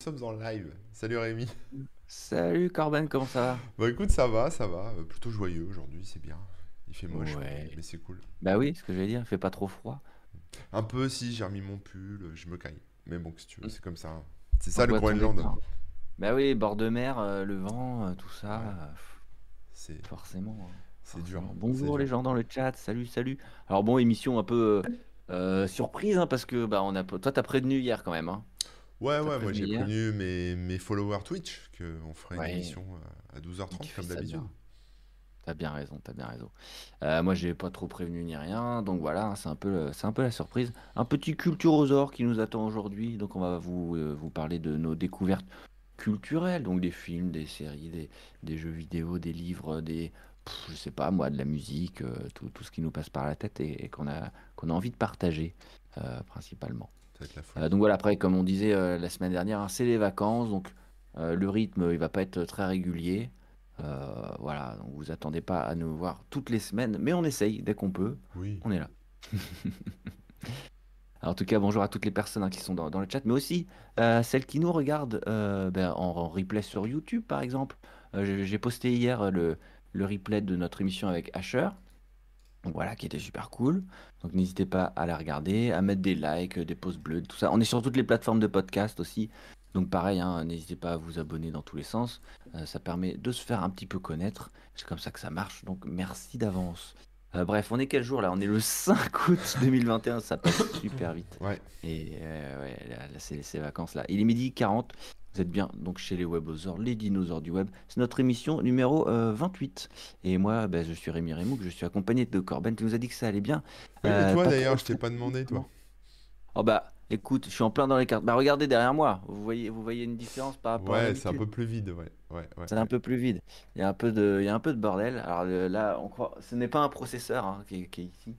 sommes en live. Salut Rémi. Salut Corben, comment ça va? Bon écoute, ça va, ça va. Euh, Plutôt joyeux aujourd'hui, c'est bien. Il fait moche, mais, Ouais. mais c'est cool. Bah oui, ce que j'allais dire, il fait pas trop froid. Un peu si j'ai remis mon pull, euh, je me caille. Mais bon, si tu veux, Mm. c'est comme ça. hein. C'est ça le Groenland. Bah oui, bord de mer, euh, le vent, euh, tout ça, Ouais, euh, pff, c'est forcément, hein, c'est dur. forcément. C'est Bonjour les gens dans le chat, salut, salut. Alors bon, émission un peu euh, euh, surprise, hein, parce que bah on a, toi t'as prévenu hier quand même, hein. Ouais, ouais, moi j'ai prévenu mes, mes followers Twitch qu'on ferait une Ouais, émission à tu 12h30 fais comme d'habitude. T'as bien raison, t'as bien raison. Euh, moi, j'ai pas trop prévenu ni rien, donc voilà, hein, c'est un peu, c'est un peu la surprise. Un petit culturosaure qui nous attend aujourd'hui, donc on va vous, euh, vous parler de nos découvertes culturelles, donc des films, des séries, des, des jeux vidéo, des livres, des, pff, je sais pas moi, de la musique, euh, tout, tout ce qui nous passe par la tête et, et qu'on a, qu'on a envie de partager, principalement. La Euh, donc voilà, après, comme on disait euh, la semaine dernière, hein, c'est les vacances, donc euh, le rythme, il va pas être très régulier. Voilà, donc vous attendez pas à nous voir toutes les semaines, mais on essaye dès qu'on peut, Oui. on est là. Alors, en tout cas, bonjour à toutes les personnes hein, qui sont dans, dans le chat, mais aussi euh, celles qui nous regardent euh, ben, en, en replay sur YouTube, par exemple. Euh, j'ai posté hier le, le replay de notre émission avec Asher. Donc voilà, qui était super cool. Donc n'hésitez pas à la regarder, à mettre des likes, des pouces bleus, tout ça. On est sur toutes les plateformes de podcast aussi. Donc pareil, hein, n'hésitez pas à vous abonner dans tous les sens. Euh, ça permet de se faire un petit peu connaître. C'est comme ça que ça marche. Donc merci d'avance. Euh, bref, on est quel jour là? On est le 5 août 2021. Ça passe super vite. Ouais. Et euh, ouais, là, là, c'est ces vacances-là. Il est midi 40. Vous êtes bien donc chez les webosaures, les dinosaures du web. C'est notre émission numéro euh, 28. Et moi, ben, je suis Rémi Remouk, je suis accompagné de Corben. Tu nous as dit que ça allait bien. Oui, et Euh, toi d'ailleurs, trop je t'ai pas demandé, toi. Oh bah, écoute, je suis en plein dans les cartes. Bah regardez derrière moi. Vous voyez, vous voyez une différence par rapport à Ouais, c'est un peu plus vide, ouais. Ouais, ouais, C'est un ouais. peu plus vide. Il y a un peu de, il y a un peu de bordel. Alors là, on croit, ce n'est pas un processeur hein, qui, est, qui est ici.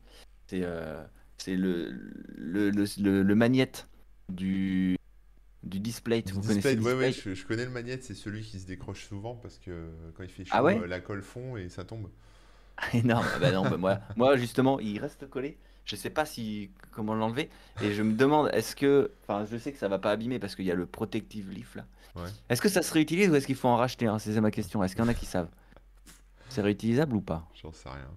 C'est euh, c'est le, le, le, le, le magnète du, du display. Du Vous connaissez display, le ouais, ouais, display? je, je connais le magnète, c'est celui qui se décroche souvent parce que quand il fait Ah chaud, ouais? euh, la colle fond et ça tombe. Énorme. Ah Bah non, bah moi, moi justement, il reste collé. Je sais pas si comment l'enlever. Et je me demande, est-ce que, enfin, je sais que ça va pas abîmer parce qu'il y a le protective leaf là. Ouais. Est-ce que ça se réutilise ou est-ce qu'il faut en racheter? C'est ma question. Est-ce qu'il y en a qui savent? C'est réutilisable ou pas? J'en sais rien.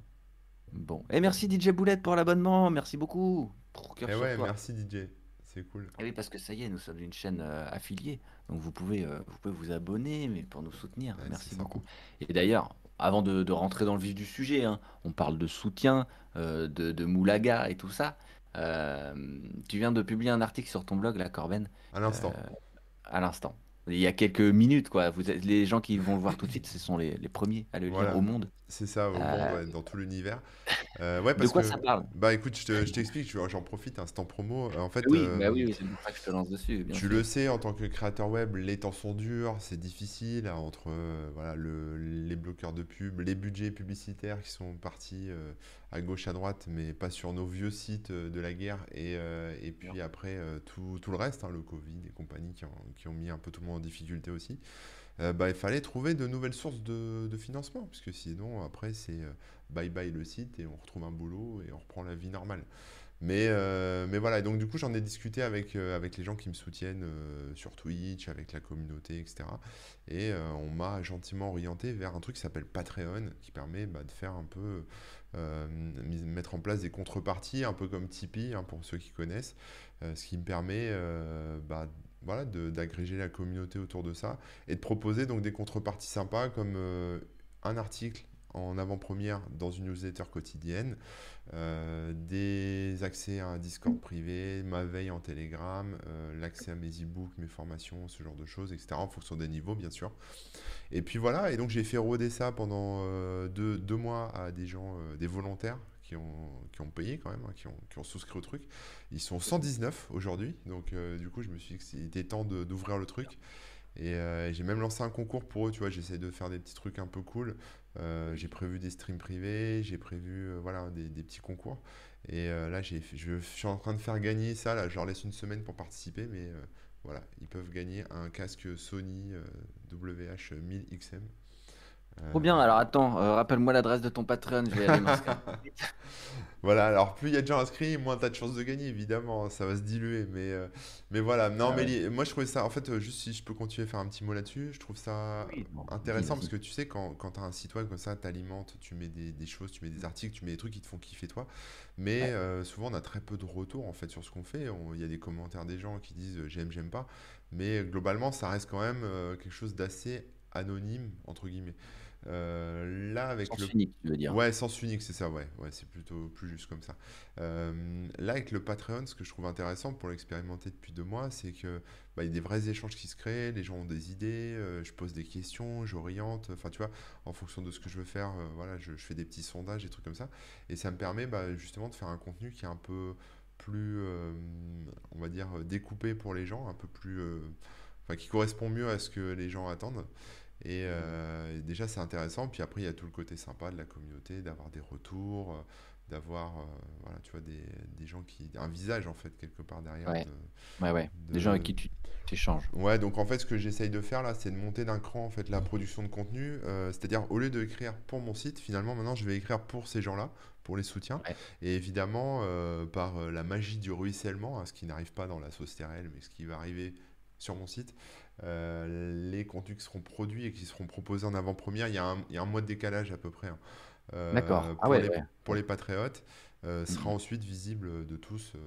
Bon. Et merci DJ Boulette pour l'abonnement. Merci beaucoup. Pour cœur Et sur ouais, merci DJ. C'est cool. Et oui, parce que ça y est, nous sommes une chaîne euh, affiliée. Donc vous pouvez, euh, vous pouvez vous abonner mais pour nous soutenir. Ouais, Merci beaucoup. Et d'ailleurs, avant de, de rentrer dans le vif du sujet, hein, on parle de soutien, euh, de, de moulaga et tout ça. Tu viens de publier un article sur ton blog, là, Corben, À l'instant. à l'instant. Il y a quelques minutes, quoi. Vous êtes, les gens qui vont le voir tout de suite, ce sont les, les premiers à le lire Voilà. au monde. C'est ça, au monde, ouais, dans tout l'univers. Euh, ouais, de quoi que, ça parle? bah écoute, je te- je t'explique, vois, j'en profite, instant promo. Euh, En fait, Oui, bah euh, oui, oui, c'est pour ça que je te lance dessus, bien tu sûr. le sais, en tant que créateur web, les temps sont durs, c'est difficile hein, entre euh, voilà, le, les bloqueurs de pub, les budgets publicitaires qui sont partis à gauche, à droite, mais pas sur nos vieux sites euh, de la guerre, et, euh, et puis après euh, tout, tout le reste, hein, le Covid et compagnie qui ont, qui ont mis un peu tout le monde en difficulté aussi. Euh, bah, il fallait trouver de nouvelles sources de, de financement, parce que sinon, après, c'est euh, bye bye le site et on retrouve un boulot et on reprend la vie normale. Mais, euh, mais voilà, et donc du coup, j'en ai discuté avec, avec les gens qui me soutiennent sur Twitch, avec la communauté, etc. Et on m'a gentiment orienté vers un truc qui s'appelle Patreon, qui permet bah, de faire un peu, euh, mettre en place des contreparties, un peu comme Tipeee, hein, pour ceux qui connaissent, euh, ce qui me permet euh, bah, voilà, d'agréger la communauté autour de ça et de proposer donc des contreparties sympas comme un article en avant-première dans une newsletter quotidienne, euh, des accès à un Discord privé, ma veille en Telegram, euh, l'accès à mes e-books, mes formations, ce genre de choses, etc. En fonction des niveaux, bien sûr. Et puis voilà, et donc j'ai fait rôder ça pendant euh, deux, deux mois à des gens, des volontaires qui ont, qui ont payé quand même, hein, qui ont, qui ont souscrit au truc. Ils sont 119 aujourd'hui, donc du coup je me suis dit que c'était temps d'ouvrir le truc. Et euh, j'ai même lancé un concours pour eux, tu vois, j'essaie de faire des petits trucs un peu cool. Euh, j'ai prévu des streams privés, j'ai prévu euh, voilà, des, petits concours. Et là, je, je suis en train de faire gagner ça, là, je leur laisse une semaine pour participer, mais voilà, ils peuvent gagner un casque Sony euh, WH-1000XM Trop bien. Alors attends, euh, rappelle-moi l'adresse de ton Patreon, je vais aller m'inscrire. Voilà, alors plus il y a de gens inscrits, moins tu as de chances de gagner, évidemment, ça va se diluer. Mais, euh, mais voilà, non, Ah mais ouais. moi je trouvais ça, en fait, euh, juste si je peux continuer à faire un petit mot là-dessus, je trouve ça Oui, bon, vas-y, intéressant parce que tu sais, quand, quand tu as un site web comme ça, tu alimentes, tu mets des, des choses, tu mets des articles, tu mets des trucs qui te font kiffer toi. Mais Ouais, euh, souvent on a très peu de retours en fait sur ce qu'on fait. On- Il y a des commentaires des gens qui disent euh, j'aime, j'aime pas. Mais globalement, ça reste quand même euh, quelque chose d'assez anonyme, entre guillemets. Euh, là, avec sens le unique, tu veux dire. Ouais, sens unique, c'est ça, ouais, ouais, c'est plutôt plus juste comme ça. Euh, là, avec le Patreon, ce que je trouve intéressant pour l'expérimenter depuis deux mois, c'est que bah, il y a des vrais échanges qui se créent, les gens ont des idées, euh, je pose des questions, j'oriente, enfin, tu vois, en fonction de ce que je veux faire, voilà, je, je fais des petits sondages, des trucs comme ça, et ça me permet bah, justement de faire un contenu qui est un peu plus, on va dire, découpé pour les gens, un peu plus, enfin, qui correspond mieux à ce que les gens attendent. Et, euh, et déjà, c'est intéressant. Puis après, il y a tout le côté sympa de la communauté, d'avoir des retours, euh, d'avoir, euh, voilà, tu vois, des, des gens qui... Un visage, en fait, quelque part derrière Ouais, de, ouais, ouais. Des gens avec qui tu t'échanges. Ouais, donc en fait, ce que j'essaye de faire là, c'est de monter d'un cran en fait la production de contenu. c'est-à-dire, au lieu d'écrire pour mon site, finalement, maintenant, je vais écrire pour ces gens-là, pour les soutiens. Ouais. Et évidemment, par la magie du ruissellement, hein, ce qui n'arrive pas dans la sauce TRL, mais ce qui va arriver sur mon site, les contenus qui seront produits et qui seront proposés en avant-première, il y a un, il y a un mois de décalage à peu près. hein. Euh, D'accord. Ah pour ouais, les, ouais. pour les patriotes, euh, sera Mhm. ensuite visible de tous euh,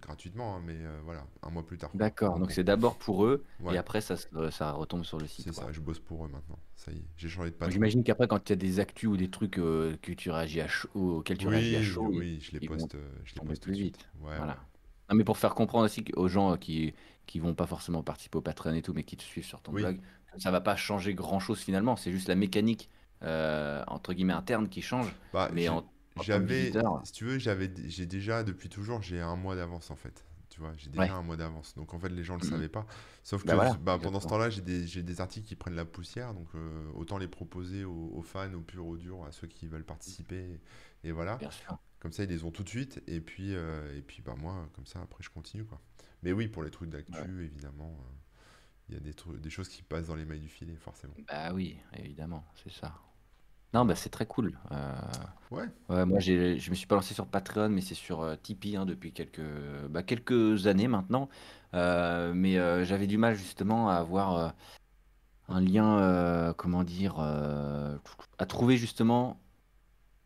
gratuitement, hein, mais euh, voilà, un mois plus tard. D'accord. Donc c'est d'abord pour eux et après ça, ça retombe sur le C'est site, ça, quoi. je bosse pour eux maintenant. Ça y est, j'ai changé de patron. J'imagine qu'après, quand il y a des actus ou des trucs euh, que tu réagis à chaud, auxquels tu réagis à Oui, chaud, ils, oui, je les poste, euh, je les poste tout de suite. ouais. Voilà. Non, mais pour faire comprendre aussi aux gens qui qui vont pas forcément participer au Patreon et tout, mais qui te suivent sur ton Oui, blog, ça va pas changer grand-chose finalement. C'est juste la mécanique euh, entre guillemets interne qui change, bah, mais j'avais, si tu veux, j'avais, j'ai déjà, depuis toujours, j'ai un mois d'avance en fait. Tu vois, j'ai déjà ouais. un mois d'avance. Donc en fait, les gens le Mhm. savaient pas. Sauf Bah que voilà, bah, pendant ce temps-là, j'ai des, articles qui prennent la poussière. Donc euh, autant les proposer aux, aux fans, aux purs, aux durs, à ceux qui veulent participer. Et voilà. Bien sûr. Comme ça, ils les ont tout de suite. Et puis, euh, et puis bah, moi, comme ça, après, je continue. Quoi. Mais oui, pour les trucs d'actu, Ouais. évidemment, euh, il y a des, trucs, des choses qui passent dans les mailles du filet, forcément. Bah oui, évidemment, c'est ça. Non, bah c'est très cool. Euh, Ouais, ouais, moi, je me suis pas lancé sur Patreon, mais c'est sur euh, Tipeee hein, depuis quelques, bah, quelques années maintenant. Euh, mais j'avais du mal justement à avoir un lien, comment dire, à trouver justement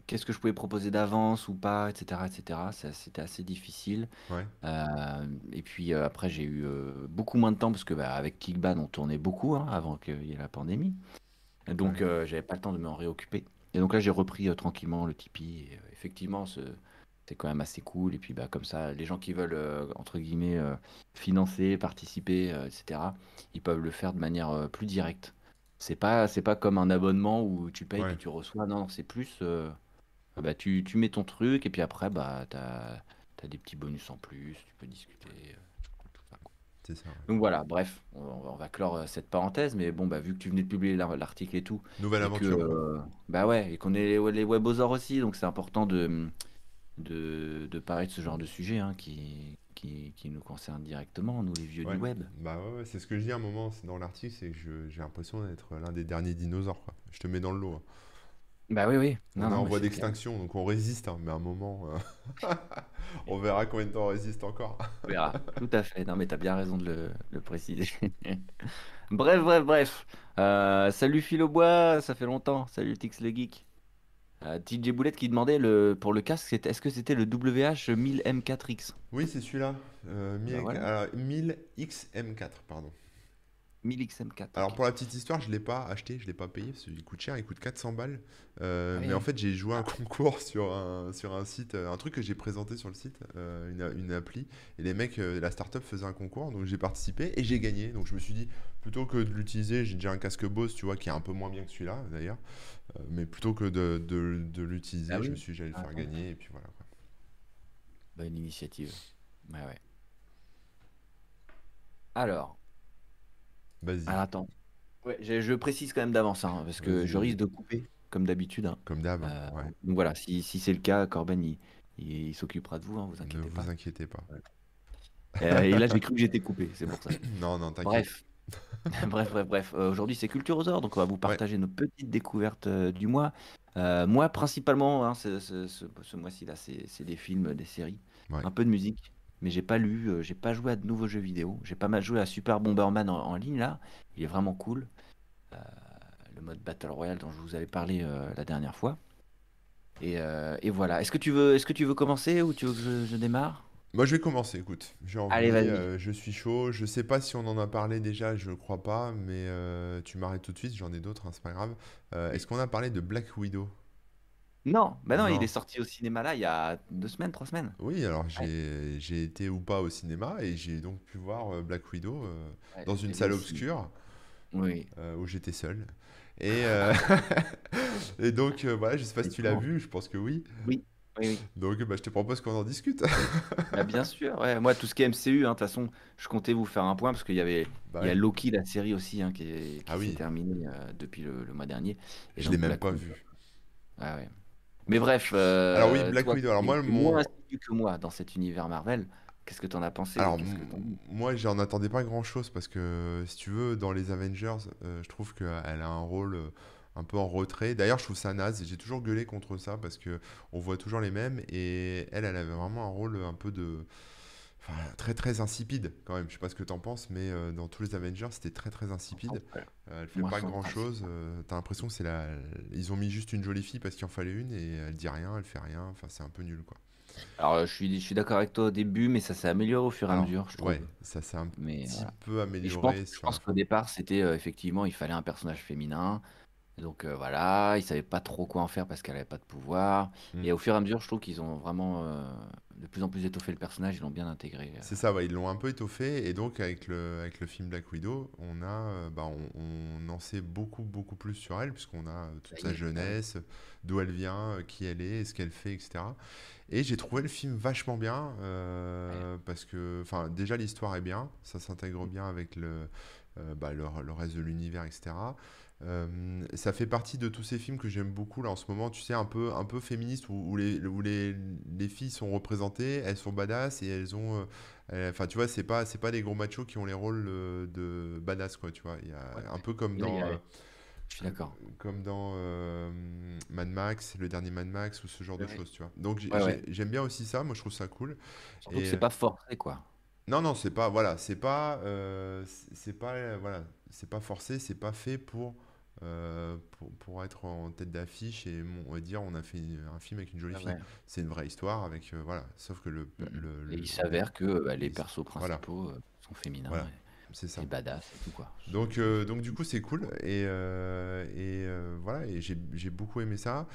qu'est-ce que je pouvais proposer d'avance ou pas, etc., etc. Ça, C'était assez difficile. ouais, Euh, et puis euh, après, j'ai eu euh, beaucoup moins de temps parce que bah, avec Kickban, on tournait beaucoup hein, avant qu'il y ait la pandémie. Et Donc, ouais. j'avais pas le temps de m'en réoccuper. Et donc là, j'ai repris tranquillement le Tipeee. Et, effectivement, ce- c'est quand même assez cool. Et puis, bah, comme ça, les gens qui veulent, entre guillemets, financer, participer, etc., ils peuvent le faire de manière plus directe. C'est pas, pas comme un abonnement où tu payes Ouais, tu reçois. Non, non, c'est plus, euh, bah, tu, tu mets ton truc et puis après, bah, t'as, t'as des petits bonus en plus. Tu peux discuter. euh, tout ça, quoi. c'est ça. ouais. Donc voilà, bref, on, on va clore euh, cette parenthèse, mais bon, bah, vu que tu venais de publier l'ar- l'article et tout, Nouvelle et que, aventure. euh, bah ouais, et qu'on est les, les webosaures aussi, donc c'est important de, de, de parler de ce genre de sujet hein, qui, qui, qui nous concerne directement, nous les vieux du web. bah ouais, ouais, c'est ce que je dis à un moment dans l'article, c'est que j'ai l'impression d'être l'un des derniers dinosaures, quoi. Je te mets dans le lot. hein. Bah oui, oui, On est en voie d'extinction, donc on résiste, hein, mais à un moment, euh, on verra combien de temps on résiste encore. On verra, tout à fait. Non, mais t'as bien raison de le, le préciser. Bref, bref, bref. Euh, salut Philobois, ça fait longtemps. Salut Tix le Geek. Euh, TJ Boulette qui demandait le, pour le casque, est-ce que c'était le WH-1000M4X? Oui, c'est celui-là, euh, Bah 1000, voilà, alors, 1000XM4, pardon. 1000XM4, Alors pour la petite histoire, je l'ai pas acheté, je l'ai pas payé parce qu'il coûte cher, il coûte 400 balles. Euh, Ah mais en fait, j'ai joué un concours sur un, sur un site, euh, un truc que j'ai présenté sur le site, euh, une, une appli. Et les mecs, euh, la startup faisait un concours, donc j'ai participé et j'ai gagné. Donc je me suis dit, plutôt que de l'utiliser, j'ai déjà un casque Bose, tu vois, qui est un peu moins bien que celui-là d'ailleurs. Mais plutôt que de, de, de Ah l'utiliser, je me suis dit, j'allais le faire gagner et puis voilà quoi. Bonne initiative. Ouais, ouais. Alors, Vas-y, alors attends. Ouais, je, je précise quand même d'avance, hein, parce que je risque de couper, comme d'habitude. hein. Comme d'hab, Euh, ouais. donc voilà, si, si c'est le cas, Corben, il, il- il s'occupera de vous, hein, vous Ne inquiétez vous pas. inquiétez pas. Euh, et là, j'ai cru que j'étais coupé, c'est pour ça. Non, non, t'inquiète. Bref, Bref, bref, bref. Euh, aujourd'hui, c'est Culture aux Or, donc on va vous Ouais, partager nos petites découvertes du mois. Moi, principalement, ce, ce- ce- ce mois-ci là, c'est des films, des séries, un peu de musique. Mais j'ai pas lu, euh, j'ai pas joué à de nouveaux jeux vidéo. J'ai pas mal joué à Super Bomberman en, en ligne là. Il est vraiment cool. Euh, le mode Battle Royale dont je vous avais parlé euh, la dernière fois. Et, et voilà. Est-ce que tu veux, est-ce que tu veux commencer ou tu veux que je, je démarre? Moi, je vais commencer, écoute. J'ai Allez, envie, vas-y. euh, je suis chaud. Je sais pas si on en a parlé déjà, je crois pas, mais tu m'arrêtes tout de suite, j'en ai d'autres, hein, c'est pas grave. Est-ce qu'on a parlé de Black Widow? Non, bah non, il est sorti au cinéma là il y a deux semaines, trois semaines. Oui, alors Ouais, j'ai j'ai été ou pas au cinéma et j'ai donc pu voir euh, Black Widow euh, ouais, dans une salle aussi. obscure Oui, euh, où j'étais seul. Et, euh, et donc euh, voilà, je sais pas si tu l'as effectivement. vu, je pense que oui. Oui, oui, oui. Donc bah, je te propose qu'on en discute. Bah, bien sûr, ouais. Moi, tout ce qui est MCU, hein, de toute façon, je comptais vous faire un point parce qu'il y avait, Bah il y a. Loki, la série aussi, hein, qui est- Ah qui s'est oui, terminée euh, depuis le, le mois dernier. Et je l'ai donc même Black pas Widow. vu. Ah ouais. Mais bref, Alors oui, euh, Black toi Widow. Alors moi, moins mon, assidu que moi dans cet univers Marvel, qu'est-ce que t'en as pensé Alors, moi, j'en attendais pas grand-chose parce que, si tu veux, dans les Avengers, euh, je trouve qu'elle a un rôle euh, un peu en retrait. D'ailleurs, je trouve ça naze. J'ai toujours gueulé contre ça parce que on voit toujours les mêmes et elle, elle avait vraiment un rôle un peu de, enfin, très très insipide quand même. Je sais pas ce que t'en penses, mais euh, dans tous les Avengers, c'était très très insipide. Euh, elle fait Moi, pas grand-chose. ça. euh, t'as l'impression que c'est la, ils ont mis juste une jolie fille parce qu'il en fallait une et elle dit rien, elle fait rien. Enfin, c'est un peu nul quoi. Alors, je suis, je suis d'accord avec toi au début, mais ça s'est amélioré au fur et à mesure, je trouve. ouais, ça s'est un Mais petit voilà. peu Et je pense, amélioré pense qu'au départ, c'était euh, effectivement, il fallait un personnage féminin. Donc euh, voilà, ils savaient pas trop quoi en faire parce qu'elle avait pas de pouvoir. Hmm. Et au fur et à mesure, je trouve qu'ils ont vraiment euh, de plus en plus étoffé le personnage, ils l'ont bien intégré. euh. C'est ça, ouais, ils l'ont un peu étoffé et donc avec le, avec le film Black Widow, on a, euh, bah, on, on en sait beaucoup beaucoup plus sur elle puisqu'on a euh, toute Ça sa jeunesse, d'où elle vient, qui elle est, ce qu'elle fait, etc. Et j'ai trouvé le film vachement bien Ouais. parce que, enfin, déjà l'histoire est bien, ça s'intègre bien avec le, euh, bah, le, le reste de l'univers, etc. Euh, ça fait partie de tous ces films que j'aime beaucoup là en ce moment, tu sais, un peu, un peu féministes où, où les, où les, les filles sont représentées, elles sont badass et elles ont, euh, euh, enfin, tu vois, c'est pas, pas des gros machos qui ont les rôles euh, de badass, quoi, tu vois. Il y Ouais. a un peu comme dans, a- euh, Je suis d'accord. comme dans Mad Max, le dernier Mad Max ou ce genre de choses, tu vois. Donc ouais, j'aime bien aussi ça, moi je trouve ça cool. Surtout Et c'est pas forcé, quoi. non, non, c'est pas, voilà, c'est pas, c'est pas, voilà, c'est pas forcé, c'est pas fait pour, euh, pour, pour être en tête d'affiche et on va dire on a fait un film avec une jolie Ouais, fille. ouais. C'est une vraie histoire avec, euh, voilà, sauf que le, Mm, mm. le, il s'avère que bah, les persos voilà, principaux euh, sont féminins voilà, c'est ça. et badass et tout, quoi. Donc, euh, donc du coup, c'est cool. Et, et voilà, et j'ai j'ai beaucoup aimé ça.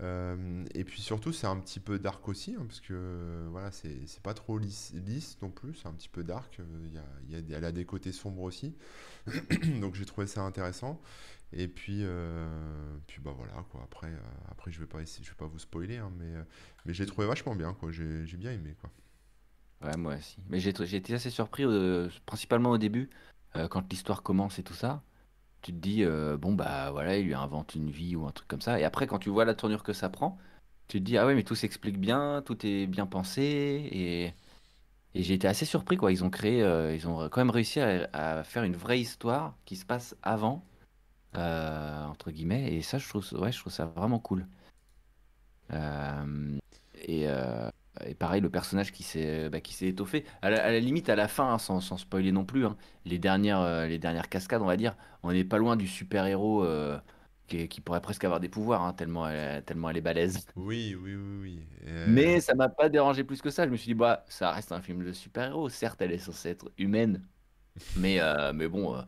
Et puis surtout, c'est un petit peu dark aussi, hein, parce que voilà, c'est c'est pas trop lisse, lisse non plus, c'est un petit peu dark. Il y a, y a elle a des côtés sombres aussi. Donc j'ai trouvé ça intéressant. Et puis, euh, puis bah voilà, quoi. Après, euh, après je vais pas je vais pas vous spoiler, hein, mais, euh, mais j'ai trouvé vachement bien, quoi. J'ai bien aimé, quoi. Ouais, moi aussi. Mais j'ai été assez surpris, principalement au début, quand l'histoire commence et tout ça. Tu te dis, bon, bah voilà, il lui invente une vie ou un truc comme ça. Et après, quand tu vois la tournure que ça prend, tu te dis, ah ouais, mais tout s'explique bien, tout est bien pensé. Et, et j'ai été assez surpris, quoi. Ils ont créé, ils ont quand même réussi à faire une vraie histoire qui se passe avant, euh, entre guillemets. Et ça, je trouve, ouais, je trouve ça vraiment cool. Euh, et, euh, et pareil, le personnage qui s'est bah, qui s'est étoffé. À la, à la limite, à la fin, hein, sans, sans spoiler non plus, hein, les dernières, les dernières cascades, on va dire, on n'est pas loin du super-héros qui, qui pourrait presque avoir des pouvoirs, hein, tellement, elle, tellement elle est balèze. Oui, oui, oui, oui. Euh, Mais ça m'a pas dérangé plus que ça. Je me suis dit, bah, ça reste un film de super-héros. Certes, elle est censée être humaine, mais, euh, mais bon, euh,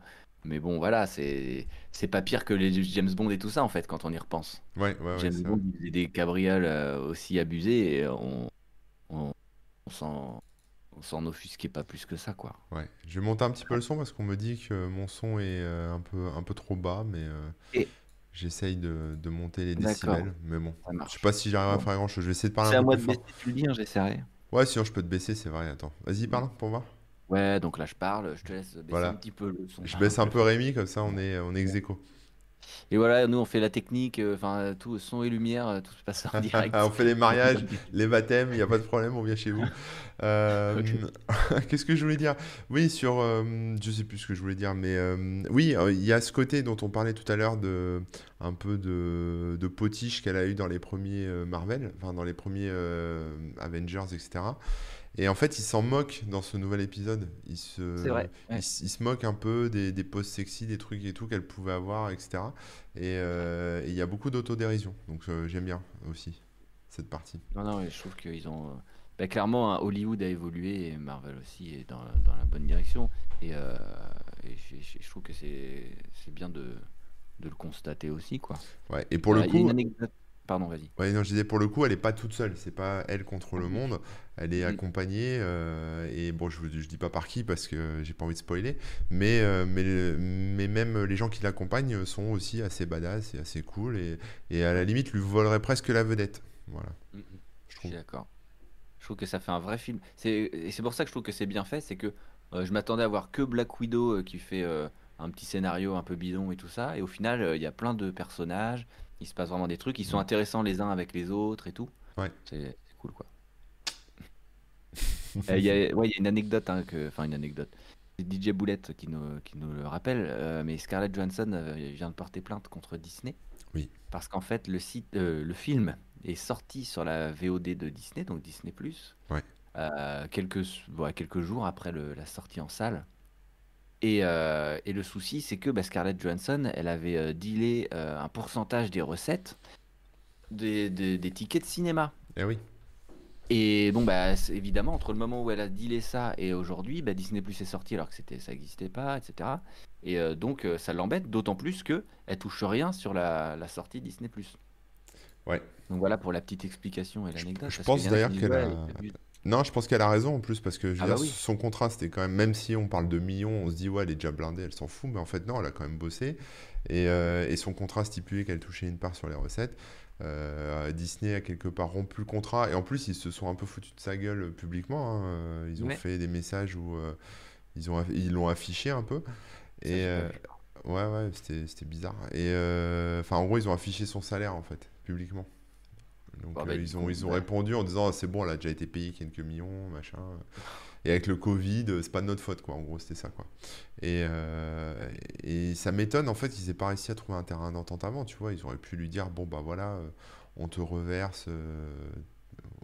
mais bon, voilà, c'est c'est pas pire que les James Bond et tout ça, en fait, quand on y repense. ouais, ouais, James. Bond, il faisait des cabrioles euh, aussi abusées et on, on, on s'en offusquait pas plus que ça, quoi. Ouais, je vais monter un petit peu le son parce qu'on me dit que mon son est euh, un peu, un peu trop bas, mais euh, Et j'essaye de, de monter les décibels. Mais bon, je sais pas si j'arrive à faire grand-chose. Je vais essayer de parler un c'est à peu moi de baisser, tu le dis, hein, j'essaierai. Ouais, sinon je peux te baisser, c'est vrai. Attends, vas-y, parle pour voir. Ouais, donc là je parle, je te laisse baisser un Voilà. petit peu le son Je un baisse un peu. Rémi, comme ça on est, on est ex aequo. Et voilà, nous on fait la technique, euh, enfin tout son et lumière, euh, tout se passe en direct. On fait les mariages, les baptêmes, il n'y a pas de problème, on vient chez vous. Euh, Qu'est-ce que je voulais dire? Oui, sur, euh, je sais plus ce que je voulais dire, mais oui, il y a ce côté dont on parlait tout à l'heure de un peu de, de potiche qu'elle a eu dans les premiers Marvel, enfin dans les premiers Avengers, etc. Et en fait, il s'en moque dans ce nouvel épisode. Il C'est se, vrai, ouais. il se moque un peu des, des poses sexy, des trucs et tout qu'elle pouvait avoir, etc. Et euh, et il y a beaucoup d'autodérision. Donc euh, j'aime bien aussi cette partie. Non, non, mais je trouve qu'ils ont. euh, bah, clairement, hein, Hollywood a évolué et Marvel aussi est dans, dans la bonne direction. Et, euh, et je, je- je trouve que c'est c'est bien de, de le constater aussi, quoi. Ouais. Et pour le Il y a une coup, anecdote. Pardon, vas-y. ouais, non, je disais pour le coup, elle est pas toute seule. C'est pas elle contre le Mhm. monde. Elle est Mhm. accompagnée. euh, et bon, je, je dis pas par qui parce que j'ai pas envie de spoiler. Mais, euh, mais, mais même les gens qui l'accompagnent sont aussi assez badass et assez cool. Et, et à la limite, lui voleraient presque la vedette. Voilà, Mhm. je Je trouve. suis d'accord. Je trouve que ça fait un vrai film. C'est, et c'est pour ça que je trouve que c'est bien fait. C'est que euh, je m'attendais à voir que Black Widow euh, qui fait un petit scénario un peu bidon et tout ça. Et au final, il y a plein de personnages. Il se passe vraiment des trucs. Ils sont intéressants les uns avec les autres et tout. Ouais. C'est, cool, quoi. Euh, Il y a, ouais, y a une anecdote, hein, que, enfin une anecdote. C'est DJ Boulette qui nous, qui nous le rappelle. euh, mais Scarlett Johansson euh, vient de porter plainte contre Disney. Oui. Parce qu'en fait, le, site, euh, le film est sorti sur la VOD de Disney, donc Disney+, Ouais. euh, quelques, ouais, quelques jours après le- la sortie en salle. Et, euh, et le souci, c'est que bah, Scarlett Johansson, elle avait euh, dealé euh, un pourcentage des recettes des, des- des tickets de cinéma. Eh oui. Et bon, bah, évidemment, entre le moment où elle a dealé ça et aujourd'hui, bah, Disney Plus est sorti alors que c'était, ça n'existait pas, etc. Et euh, donc, ça l'embête, d'autant plus que elle touche rien sur la, la sortie Disney Plus. Ouais. Donc voilà pour la petite explication et l'anecdote. je pense d'ailleurs qu'elle a-. Non, je pense qu'elle a raison en plus parce que je veux Ah dire, bah oui. son contrat c'était quand même, même si on parle de millions, on se dit ouais, elle est déjà blindée, elle s'en fout, mais en fait non, elle a quand même bossé et, euh, et son contrat stipulait qu'elle touchait une part sur les recettes. Euh, Disney a quelque part rompu le contrat et en plus ils se sont un peu foutus de sa gueule euh, publiquement. hein. Ils ont Ouais. fait des messages où euh, ils ont, ils l'ont affiché un peu Ça, et ouais ouais c'était bizarre et enfin en gros ils ont affiché son salaire en fait publiquement. Donc Bah, euh, bah, du ils ont coup, ils ont bah, répondu en disant Ah, c'est bon elle a déjà été payée quelques millions machin. Et avec le Covid, euh, c'est pas de notre faute, quoi. En gros, c'était ça, quoi. Et, euh, et ça m'étonne, en fait, ils aient pas réussi à trouver un terrain d'entente avant, tu vois. Ils auraient pu lui dire, bon, bah voilà, euh, on te reverse euh,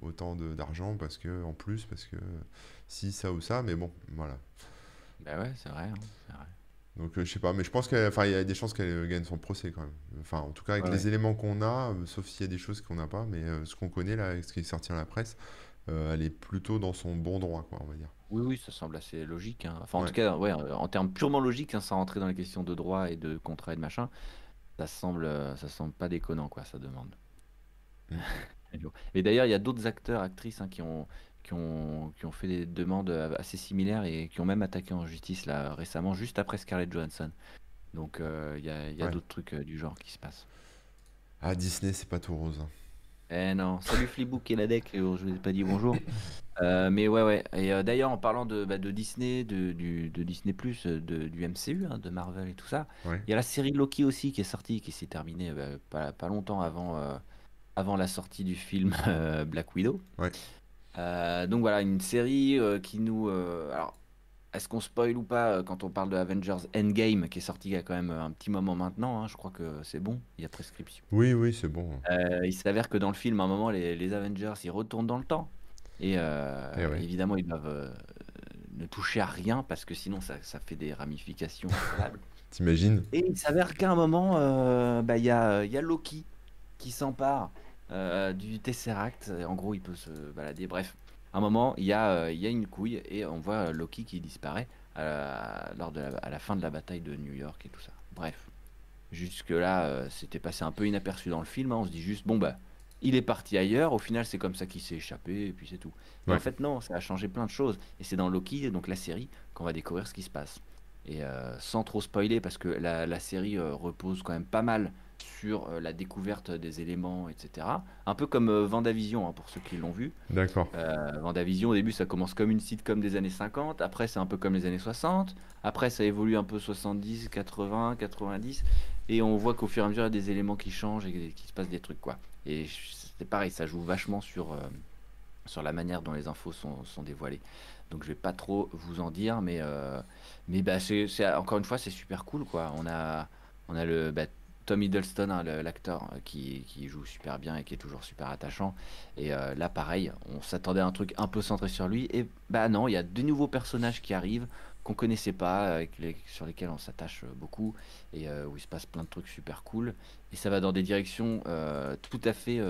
autant d'argent parce que, en plus, parce que si, ça ou ça, mais bon, voilà. Bah ouais, c'est vrai, hein, c'est vrai. Donc, euh, je sais pas, mais je pense qu'il y a des chances qu'elle euh, gagne son procès quand même. Enfin, en tout cas, avec Ouais, les éléments qu'on a, euh, sauf s'il y a des choses qu'on n'a pas, mais euh, ce qu'on connaît là, avec ce qui est sorti dans la presse, elle est plutôt dans son bon droit, quoi, on va dire. Oui, oui, ça semble assez logique. hein. Enfin, en Ouais. tout cas, ouais, en termes purement logiques, hein, sans rentrer dans les questions de droit et de contrat et de machin, ça semble, ça semble pas déconnant, quoi, ça demande. Mm. Et d'ailleurs, il y a d'autres acteurs, actrices hein, qui ont, qui ont, qui ont fait des demandes euh, assez similaires et qui ont même attaqué en justice là récemment, juste après Scarlett Johansson. Donc euh, il y a, y a Ouais. d'autres trucs euh, du genre qui se passent. Ah, Disney, c'est pas tout rose. hein. Eh non, salut Flibouk et la deck, je vous ai pas dit bonjour. Euh, mais ouais, ouais. Et d'ailleurs, en parlant de, bah, de Disney, de, du, de Disney, de, du MCU, hein, de Marvel et tout ça, Ouais. il y a la série Loki aussi qui est sortie, qui s'est terminée bah, pas, pas longtemps avant, avant la sortie du film Black Widow. Ouais. Euh, donc voilà, une série euh, qui nous. euh, alors, est-ce qu'on spoil ou pas quand on parle de Avengers Endgame, qui est sorti il y a quand même un petit moment maintenant hein, Je crois que c'est bon, il y a prescription. Oui, oui, c'est bon. Il s'avère que dans le film, à un moment, les, les Avengers, ils retournent dans le temps. Et Eh ouais. évidemment, ils doivent ne toucher à rien parce que sinon, ça, ça fait des ramifications. T'imagines? Et il s'avère qu'à un moment, bah, il y a, il y a Loki qui s'empare euh, du Tesseract. En gros, il peut se balader. Bref, à un moment, il y a, euh, il y a une couille et on voit Loki qui disparaît à la, lors de la, à la fin de la bataille de New York et tout ça. Bref, jusque-là, euh, c'était passé un peu inaperçu dans le film. hein. On se dit juste, bon, bah, il est parti ailleurs. Au final, c'est comme ça qu'il s'est échappé et puis c'est tout. Mais Ouais. en fait, non, ça a changé plein de choses. Et c'est dans Loki, donc la série, qu'on va découvrir ce qui se passe. Et euh, sans trop spoiler, parce que la, la série euh, repose quand même pas mal sur la découverte des éléments, etc. Un peu comme Vendavision, hein, pour ceux qui l'ont vu. D'accord. Vendavision, au début, ça commence comme une sitcom des années 50, après c'est un peu comme les années 60, après ça évolue un peu 70, 80, 90, et on voit qu'au fur et à mesure, il y a des éléments qui changent et qu'il se passe des trucs, quoi. Et c'est pareil, ça joue vachement sur, sur la manière dont les infos sont, sont dévoilées. Donc je vais pas trop vous en dire, mais, euh, mais bah, c'est, encore une fois, c'est super cool. Quoi. On, a, on a le bah, Tom Hiddleston, hein, l'acteur, euh, qui, joue super bien et qui est toujours super attachant. Et euh, là, pareil, on s'attendait à un truc un peu centré sur lui. Et bah non, il y a de nouveaux personnages qui arrivent qu'on connaissait pas, les, sur lesquels on s'attache beaucoup, et où il se passe plein de trucs super cool. Et ça va dans des directions tout à fait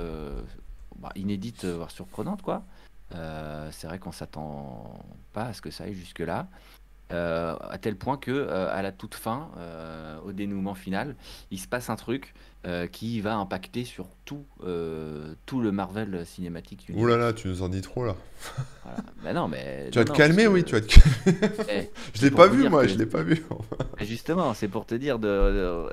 bah, inédites, voire surprenantes, quoi. Euh, c'est vrai qu'on s'attend pas à ce que ça aille jusque-là. Euh, à tel point que euh, à la toute fin, au dénouement final, il se passe un truc qui va impacter sur tout, tout le Marvel cinématique. Ouh là là, tu nous en dis trop là. Bah non, mais tu vas te calmer, oui, tu vas te calmer. Eh, je l'ai pas vu, moi, je l'ai pas vu. Justement, c'est pour te dire de.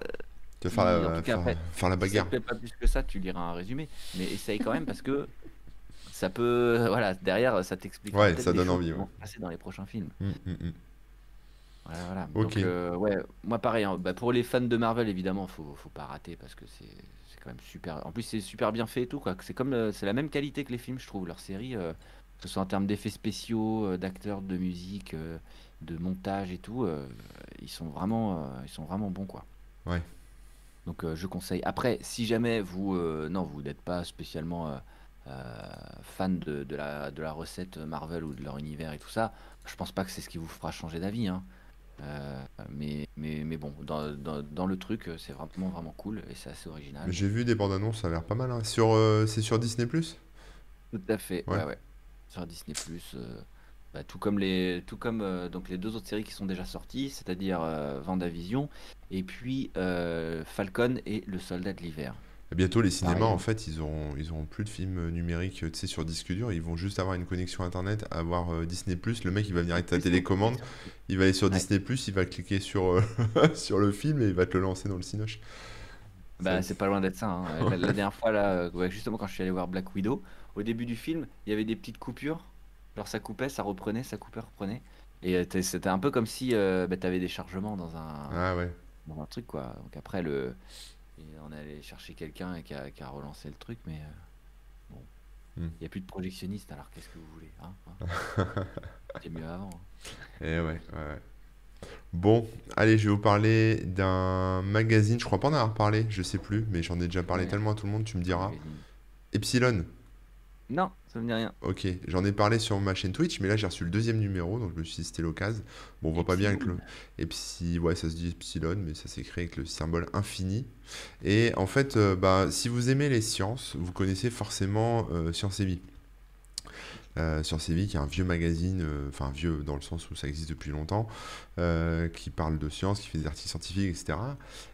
de... faire, la, faire, la bagarre. Si pas plus que ça, tu liras un résumé. Mais essaye quand même parce que ça peut. Voilà, derrière, ça t'explique. Ouais, ça donne envie. Ouais. passer dans les prochains films. Mmh, mmh, mmh. Voilà, voilà. Donc, euh, ouais, moi pareil. Hein. Bah, pour les fans de Marvel, évidemment, faut, faut pas rater parce que c'est quand même super. En plus, c'est super bien fait et tout. quoi. C'est comme c'est la même qualité que les films, je trouve. Leur série, euh, que ce soit en termes d'effets spéciaux, euh, d'acteurs, de musique, de montage et tout, ils sont vraiment, ils sont vraiment bons, quoi. Ouais. Donc, je conseille. Après, si jamais vous, non, vous n'êtes pas spécialement euh, fan de, de, la, de la recette Marvel ou de leur univers et tout ça, je pense pas que c'est ce qui vous fera changer d'avis. Hein. Euh, mais, mais, mais bon, dans, dans, dans le truc, c'est vraiment, vraiment cool et c'est assez original. J'ai vu des bandes annonces, ça a l'air pas mal. Hein. Sur, euh, c'est sur Disney Plus? Tout à fait, ouais, ouais. Sur Disney Plus. Bah, tout comme les tout comme donc les deux autres séries qui sont déjà sorties, c'est-à-dire Vendavision et puis Falcon et le Soldat de l'hiver bientôt, les cinémas, en fait, ils auront, ils auront plus de films numériques tu sais, sur disque dur. Ils vont juste avoir une connexion internet, avoir euh, Disney. Le mec, il va venir avec ta télécommande, il va aller sur Disney, il va cliquer sur, euh, sur le film et il va te le lancer dans le Cinoche. Bah, c'est pas loin d'être ça. Hein. la, dernière fois, là, justement, quand je suis allé voir Black Widow, au début du film, il y avait des petites coupures. Alors, ça coupait, ça reprenait, ça coupait, reprenait. Et euh, c'était un peu comme si bah, tu avais des chargements dans un, ah, ouais. dans un truc, quoi. Donc, après, le on est allé chercher quelqu'un qui a, qui a, relancé le truc, mais euh, bon. Hmm. Il n'y a plus de projectionniste, alors qu'est-ce que vous voulez hein, hein C'était mieux avant. Hein. Et eh ouais, ouais, Bon, allez, je vais vous parler d'un magazine. Je crois pas en avoir parlé, je sais plus, mais j'en ai déjà parlé tellement à tout le monde, tu me diras. Epsilon. Non, ça me dit rien. Ok, j'en ai parlé sur ma chaîne Twitch, mais là j'ai reçu le deuxième numéro, donc je me suis dit c'était l'occasion. Bon, on voit pas bien avec le. Epsilon, ouais, ça se dit Epsilon, mais ça s'écrit avec le symbole infini. Et en fait, euh, bah, si vous aimez les sciences, vous connaissez forcément euh, Science et Vie. Euh, Science et Vie, qui est un vieux magazine, enfin vieux dans le sens où ça existe depuis longtemps, qui parle de sciences, qui fait des articles scientifiques, etc.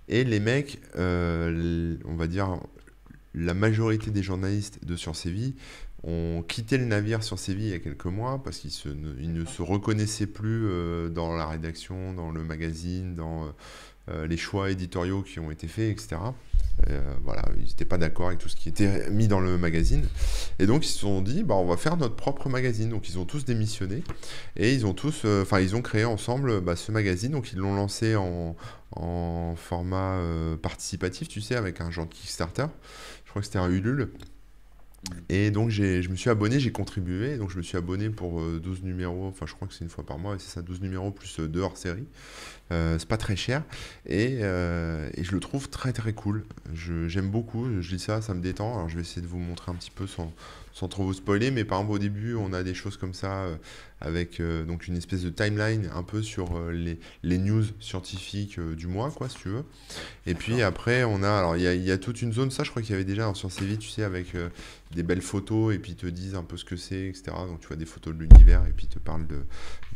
Et les mecs, on va dire, la majorité des journalistes de Science et Vie ont quitté le navire sur Séville il y a quelques mois parce qu'ils ne se reconnaissaient plus euh, dans la rédaction, dans le magazine, dans euh, euh, les choix éditoriaux qui ont été faits, etc. voilà, ils n'étaient pas d'accord avec tout ce qui était mis dans le magazine. Et donc ils se sont dit, bah, on va faire notre propre magazine. Donc ils ont tous démissionné et ils ont tous, enfin ils ont créé ensemble bah, ce magazine. Donc ils l'ont lancé en, en format participatif, tu sais, avec un genre Kickstarter. Je crois que c'était un Ulule. Et donc je me suis abonné, j'ai contribué, donc je me suis abonné pour 12 euh, numéros, enfin je crois que c'est une fois par mois, c'est ça, 12 numéros plus 2 euh, hors série. Euh, c'est pas très cher et, je le trouve très très cool. J'aime beaucoup, je lis ça, ça me détend. Alors je vais essayer de vous montrer un petit peu sans, sans trop vous spoiler, mais par exemple au début on a des choses comme ça avec euh, donc une espèce de timeline un peu sur euh, les, les, news scientifiques euh, du mois, quoi, si tu veux. Et puis après, on a, alors il y, y a, toute une zone, ça je crois qu'il y avait déjà sur CV, tu sais, avec des belles photos et puis ils te disent un peu ce que c'est, etc. Donc tu vois des photos de l'univers et puis ils te parlent de,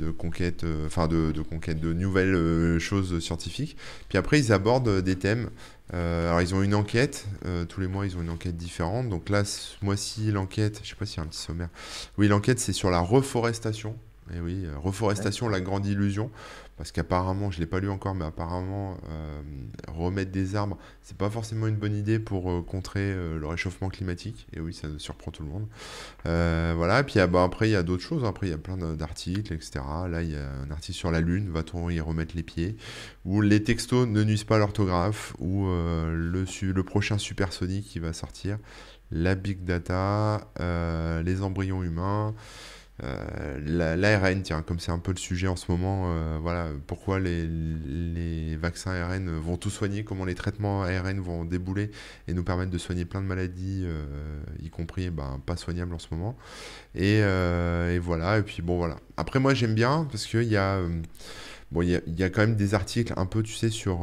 de conquête, enfin de, de, conquête, de nouvelles choses scientifiques. Puis après, ils abordent des thèmes. Alors ils ont une enquête, tous les mois ils ont une enquête différente. Donc là, ce mois-ci, l'enquête, je sais pas s'il y a un petit sommaire. Oui, l'enquête c'est sur la reforestation Et oui, euh, Reforestation, la grande illusion. Parce qu'apparemment, je ne l'ai pas lu encore, mais apparemment, euh, remettre des arbres, c'est pas forcément une bonne idée pour euh, contrer le réchauffement climatique. Et oui, ça surprend tout le monde. voilà, et puis ah, bah, après, il y a d'autres choses. Après, il y a plein d'articles, etc. Là, il y a un article sur la Lune, va-t-on y remettre les pieds? Ou les textos ne nuisent pas l'orthographe, ou le, le prochain supersonique qui va sortir, la big data, les embryons humains. Euh, L'ARN, tiens, comme c'est un peu le sujet en ce moment, euh, voilà, pourquoi les, vaccins ARN vont tout soigner, comment les traitements ARN vont débouler et nous permettre de soigner plein de maladies, euh, y compris ben, pas soignables en ce moment. Et, et, voilà, et puis bon, voilà. Après, moi, j'aime bien parce qu'il y a, bon, y y a, quand même des articles un peu, tu sais, sur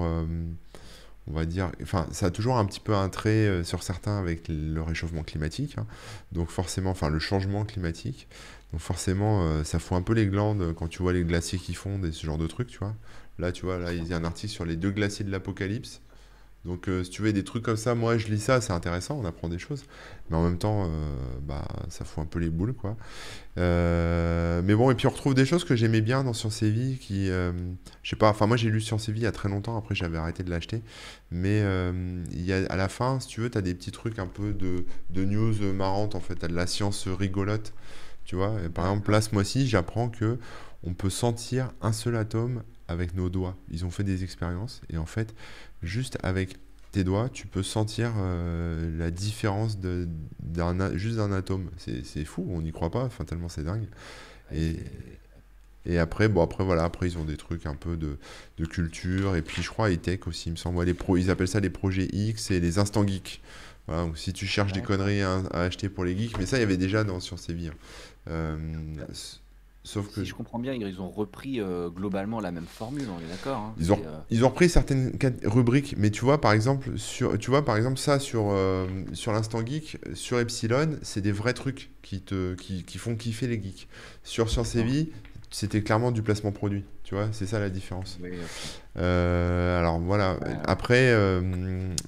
on va dire, enfin, ça a toujours un petit peu un trait sur certains avec le réchauffement climatique, hein. donc forcément, enfin, le changement climatique. Donc forcément, euh, ça fout un peu les glandes quand tu vois les glaciers qui fondent et ce genre de trucs, tu vois. Là, tu vois, là, il y a un article sur les deux glaciers de l'Apocalypse. Donc, euh, si tu veux des trucs comme ça, moi, je lis ça, c'est intéressant, on apprend des choses. Mais en même temps, euh, bah, ça fout un peu les boules, quoi. mais bon, et puis on retrouve des choses que j'aimais bien dans Science et Vie, qui, je sais pas, enfin, moi, j'ai lu Science et Vie il y a très longtemps, après, j'avais arrêté de l'acheter. Mais à la fin, si tu veux, tu as des petits trucs un peu de, de news marrantes, en fait. Tu as de la science rigolote. Tu vois, par exemple, là, ce mois-ci, j'apprends que on peut sentir un seul atome avec nos doigts. Ils ont fait des expériences et en fait, juste avec tes doigts, tu peux sentir euh, la différence de, d'un, juste d'un atome. C'est, fou, on n'y croit pas, enfin, tellement c'est dingue. Et, et après, bon, après, voilà, après, ils ont des trucs un peu de, de culture. Et puis, je crois, tech aussi, il me semble. les pro, ils appellent ça les projets X et les instants geeks. Voilà, donc si tu cherches des conneries à, acheter pour les geeks, mais ça, il y avait déjà dans Science et Vie. Hein. Euh, sauf que. Si je comprends bien, ils ont repris euh, globalement la même formule, on est d'accord hein. ils, ont, euh, ils ont repris certaines rubriques, mais tu vois, par exemple, sur, tu vois, par exemple ça sur, sur l'instant geek, sur Epsilon, c'est des vrais trucs qui, te, qui, qui font kiffer les geeks. Sur Science et Vie, c'était clairement du placement produit. Tu vois, c'est ça la différence. alors voilà. Après,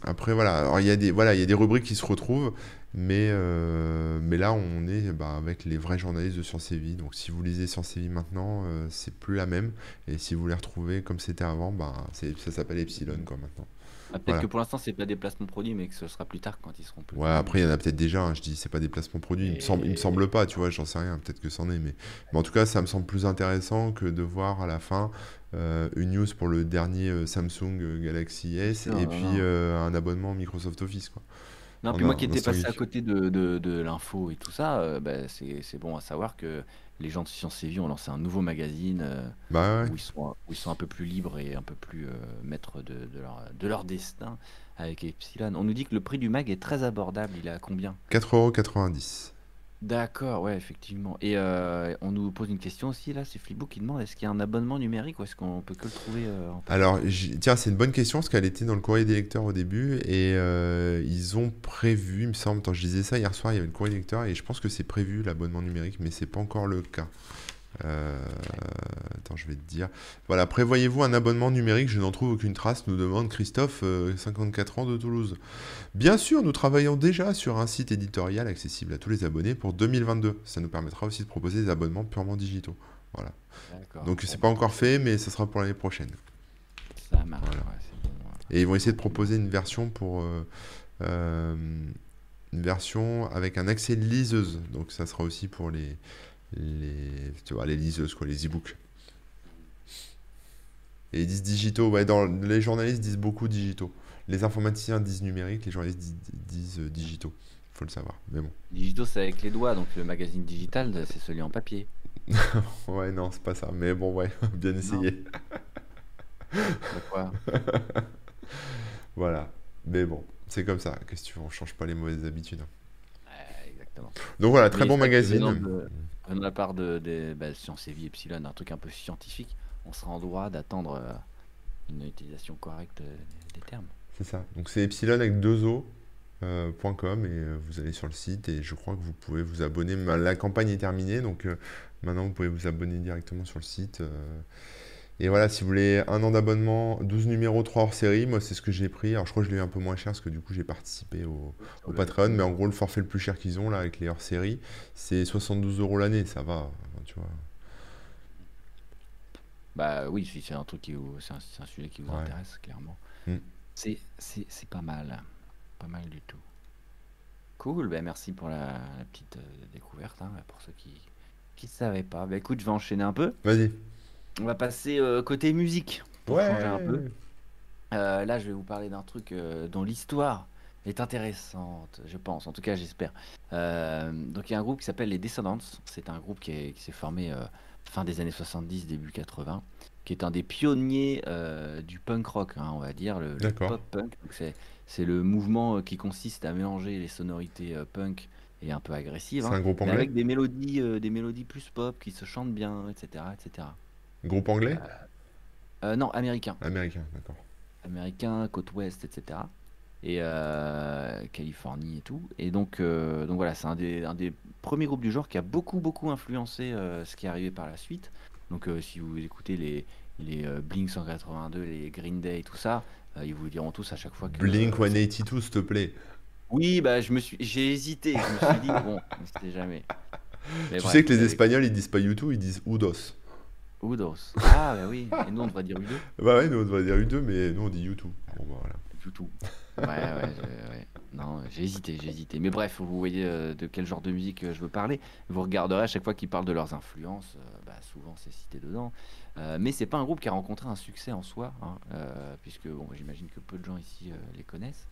après voilà. Il y a des voilà, il y a des rubriques qui se retrouvent. Mais, euh, mais là, on est bah, avec les vrais journalistes de Science et Vie. Donc, si vous lisez Science et Vie maintenant, euh, c'est plus la même. Et si vous les retrouvez comme c'était avant, bah, ça s'appelle Epsilon quoi, maintenant. Ah, peut-être que pour l'instant, c'est pas des placements produits, mais que ce sera plus tard quand ils seront plus. Ouais, après, il y en a peut-être déjà. Hein, je dis, c'est pas des placements produits. Il, me semble, il me semble pas, tu vois, j'en sais rien. Peut-être que c'en est. Mais... mais en tout cas, ça me semble plus intéressant que de voir à la fin euh, une news pour le dernier Samsung Galaxy S et puis un abonnement Microsoft Office, quoi. Non, puis moi qui étais passé à côté de, de, l'info et tout ça, euh, bah, c'est bon à savoir que les gens de Science et Vie ont lancé un nouveau magazine euh, bah où, ils sont, où ils sont un peu plus libres et un peu plus euh, maîtres de, de, leur, de leur destin avec Epsilon. On nous dit que le prix du mag est très abordable. Il est à combien? 4,90€. D'accord, ouais, effectivement. Et euh, on nous pose une question aussi, là, c'est Flipbook qui demande est-ce qu'il y a un abonnement numérique ou est-ce qu'on peut que le trouver euh, en Alors, tiens, c'est une bonne question parce qu'elle était dans le courrier des lecteurs au début et euh, ils ont prévu, il me semble, quand je disais ça hier soir, il y avait le courrier des lecteurs et je pense que c'est prévu l'abonnement numérique, mais c'est pas encore le cas. Euh, attends, je vais te dire. Voilà, prévoyez-vous un abonnement numérique? Je n'en trouve aucune trace, nous demande Christophe, 54 euh, ans de Toulouse. Bien sûr, nous travaillons déjà sur un site éditorial accessible à tous les abonnés pour 2022. Ça nous permettra aussi de proposer des abonnements purement digitaux. Voilà. Donc c'est pas encore fait, mais ce sera pour l'année prochaine. Ça marche. Et ils vont essayer de proposer une version pour euh, une version avec un accès liseuse. Donc ça sera aussi pour les les, tu vois, les liseuses, quoi, les e-books. Et ils disent digitaux, ouais, dans, les journalistes disent beaucoup digitaux. Les informaticiens disent numérique, les journalistes disent, euh, digitaux. Il faut le savoir, mais bon. Digitaux, c'est avec les doigts, donc le magazine digital, c'est celui en papier. ouais, non, c'est pas ça, mais bon, ouais, bien essayé. Voilà, mais bon, c'est comme ça. Qu'est-ce que tu veux, on change pas les mauvaises habitudes. exactement. Donc voilà, très bon magazine de la part de, de bah, Science et Vie Epsilon, un truc un peu scientifique, on sera en droit d'attendre euh, une utilisation correcte euh, des termes. C'est ça. Donc c'est epsilon avec deux O. Euh, .com et vous allez sur le site et je crois que vous pouvez vous abonner. La campagne est terminée donc maintenant vous pouvez vous abonner directement sur le site. Et voilà, si vous voulez un an d'abonnement, 12 numéros, 3 hors série, moi c'est ce que j'ai pris. Alors je crois que je l'ai eu un peu moins cher parce que du coup j'ai participé au, Patreon, mais en gros le forfait le plus cher qu'ils ont là avec les hors série, c'est 72 euros l'année, ça va, tu vois. Bah oui, si c'est un truc qui vous, c'est un, sujet qui vous Ouais. intéresse, clairement. Mm. C'est, c'est, c'est pas mal. Pas mal du tout. Cool, bah merci pour la, la petite euh, découverte, hein, pour ceux qui qui savaient pas. Bah écoute, je vais enchaîner un peu. Vas-y. On va passer euh, côté musique pour Ouais. changer un peu. Euh, là, je vais vous parler d'un truc euh, dont l'histoire est intéressante, je pense. En tout cas, j'espère. Donc, il y a un groupe qui s'appelle les Descendants. C'est un groupe qui, est- qui s'est formé fin des années 70, début 80, qui est un des pionniers du punk rock, hein, on va dire, le, pop punk. C'est c'est le mouvement qui consiste à mélanger les sonorités punk et un peu agressives, C'est hein, un groupe mais avec des mélodies, des mélodies plus pop qui se chantent bien, etc., etc. Groupe anglais? Euh, non, américain. Américain, d'accord. américain, côte ouest, etc. Et euh, Californie et tout. Et donc, euh, donc voilà, c'est un des, un des premiers groupes du genre qui a beaucoup, beaucoup influencé euh, ce qui est arrivé par la suite. Donc, euh, si vous écoutez les, les euh, Blink 182, les Green Day, tout ça, euh, ils vous le diront tous à chaque fois que. Blink euh, c'est- 182, s'il te plaît. Oui, bah, je me suis, j'ai hésité. Je me suis dit, bon, on sait jamais. Mais Tu bref, sais que les Espagnols, ils disent pas U2, ils disent Udos. Udos. Ah, bah oui. Et nous, on devrait dire Udo. Bah ouais, nous on devrait dire U2, mais nous on dit U2. Bon bah voilà. Du tout. Ouais, ouais, je- ouais. Non, j'ai hésité, j'ai hésité. Mais bref, vous voyez euh, de quel genre de musique euh, je veux parler. Vous regarderez à chaque fois qu'ils parlent de leurs influences, euh, bah, souvent c'est cité dedans. Mais c'est pas un groupe qui a rencontré un succès en soi, hein, puisque bon, j'imagine que peu de gens ici les connaissent.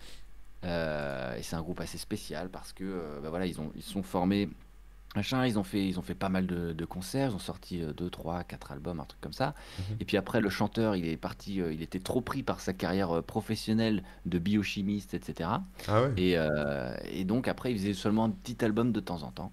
Et c'est un groupe assez spécial parce que bah, voilà, ils ont ils sont formés. Machin, ils ont fait, ils ont fait pas mal de, de concerts, ils ont sorti 2, 3, 4 albums, un truc comme ça. Mhm. Et puis après, le chanteur, il est parti, euh, il était trop pris par sa carrière euh, professionnelle de biochimiste, etc. Ah ouais? Et, euh, et donc après, il faisait seulement un petit album de temps en temps.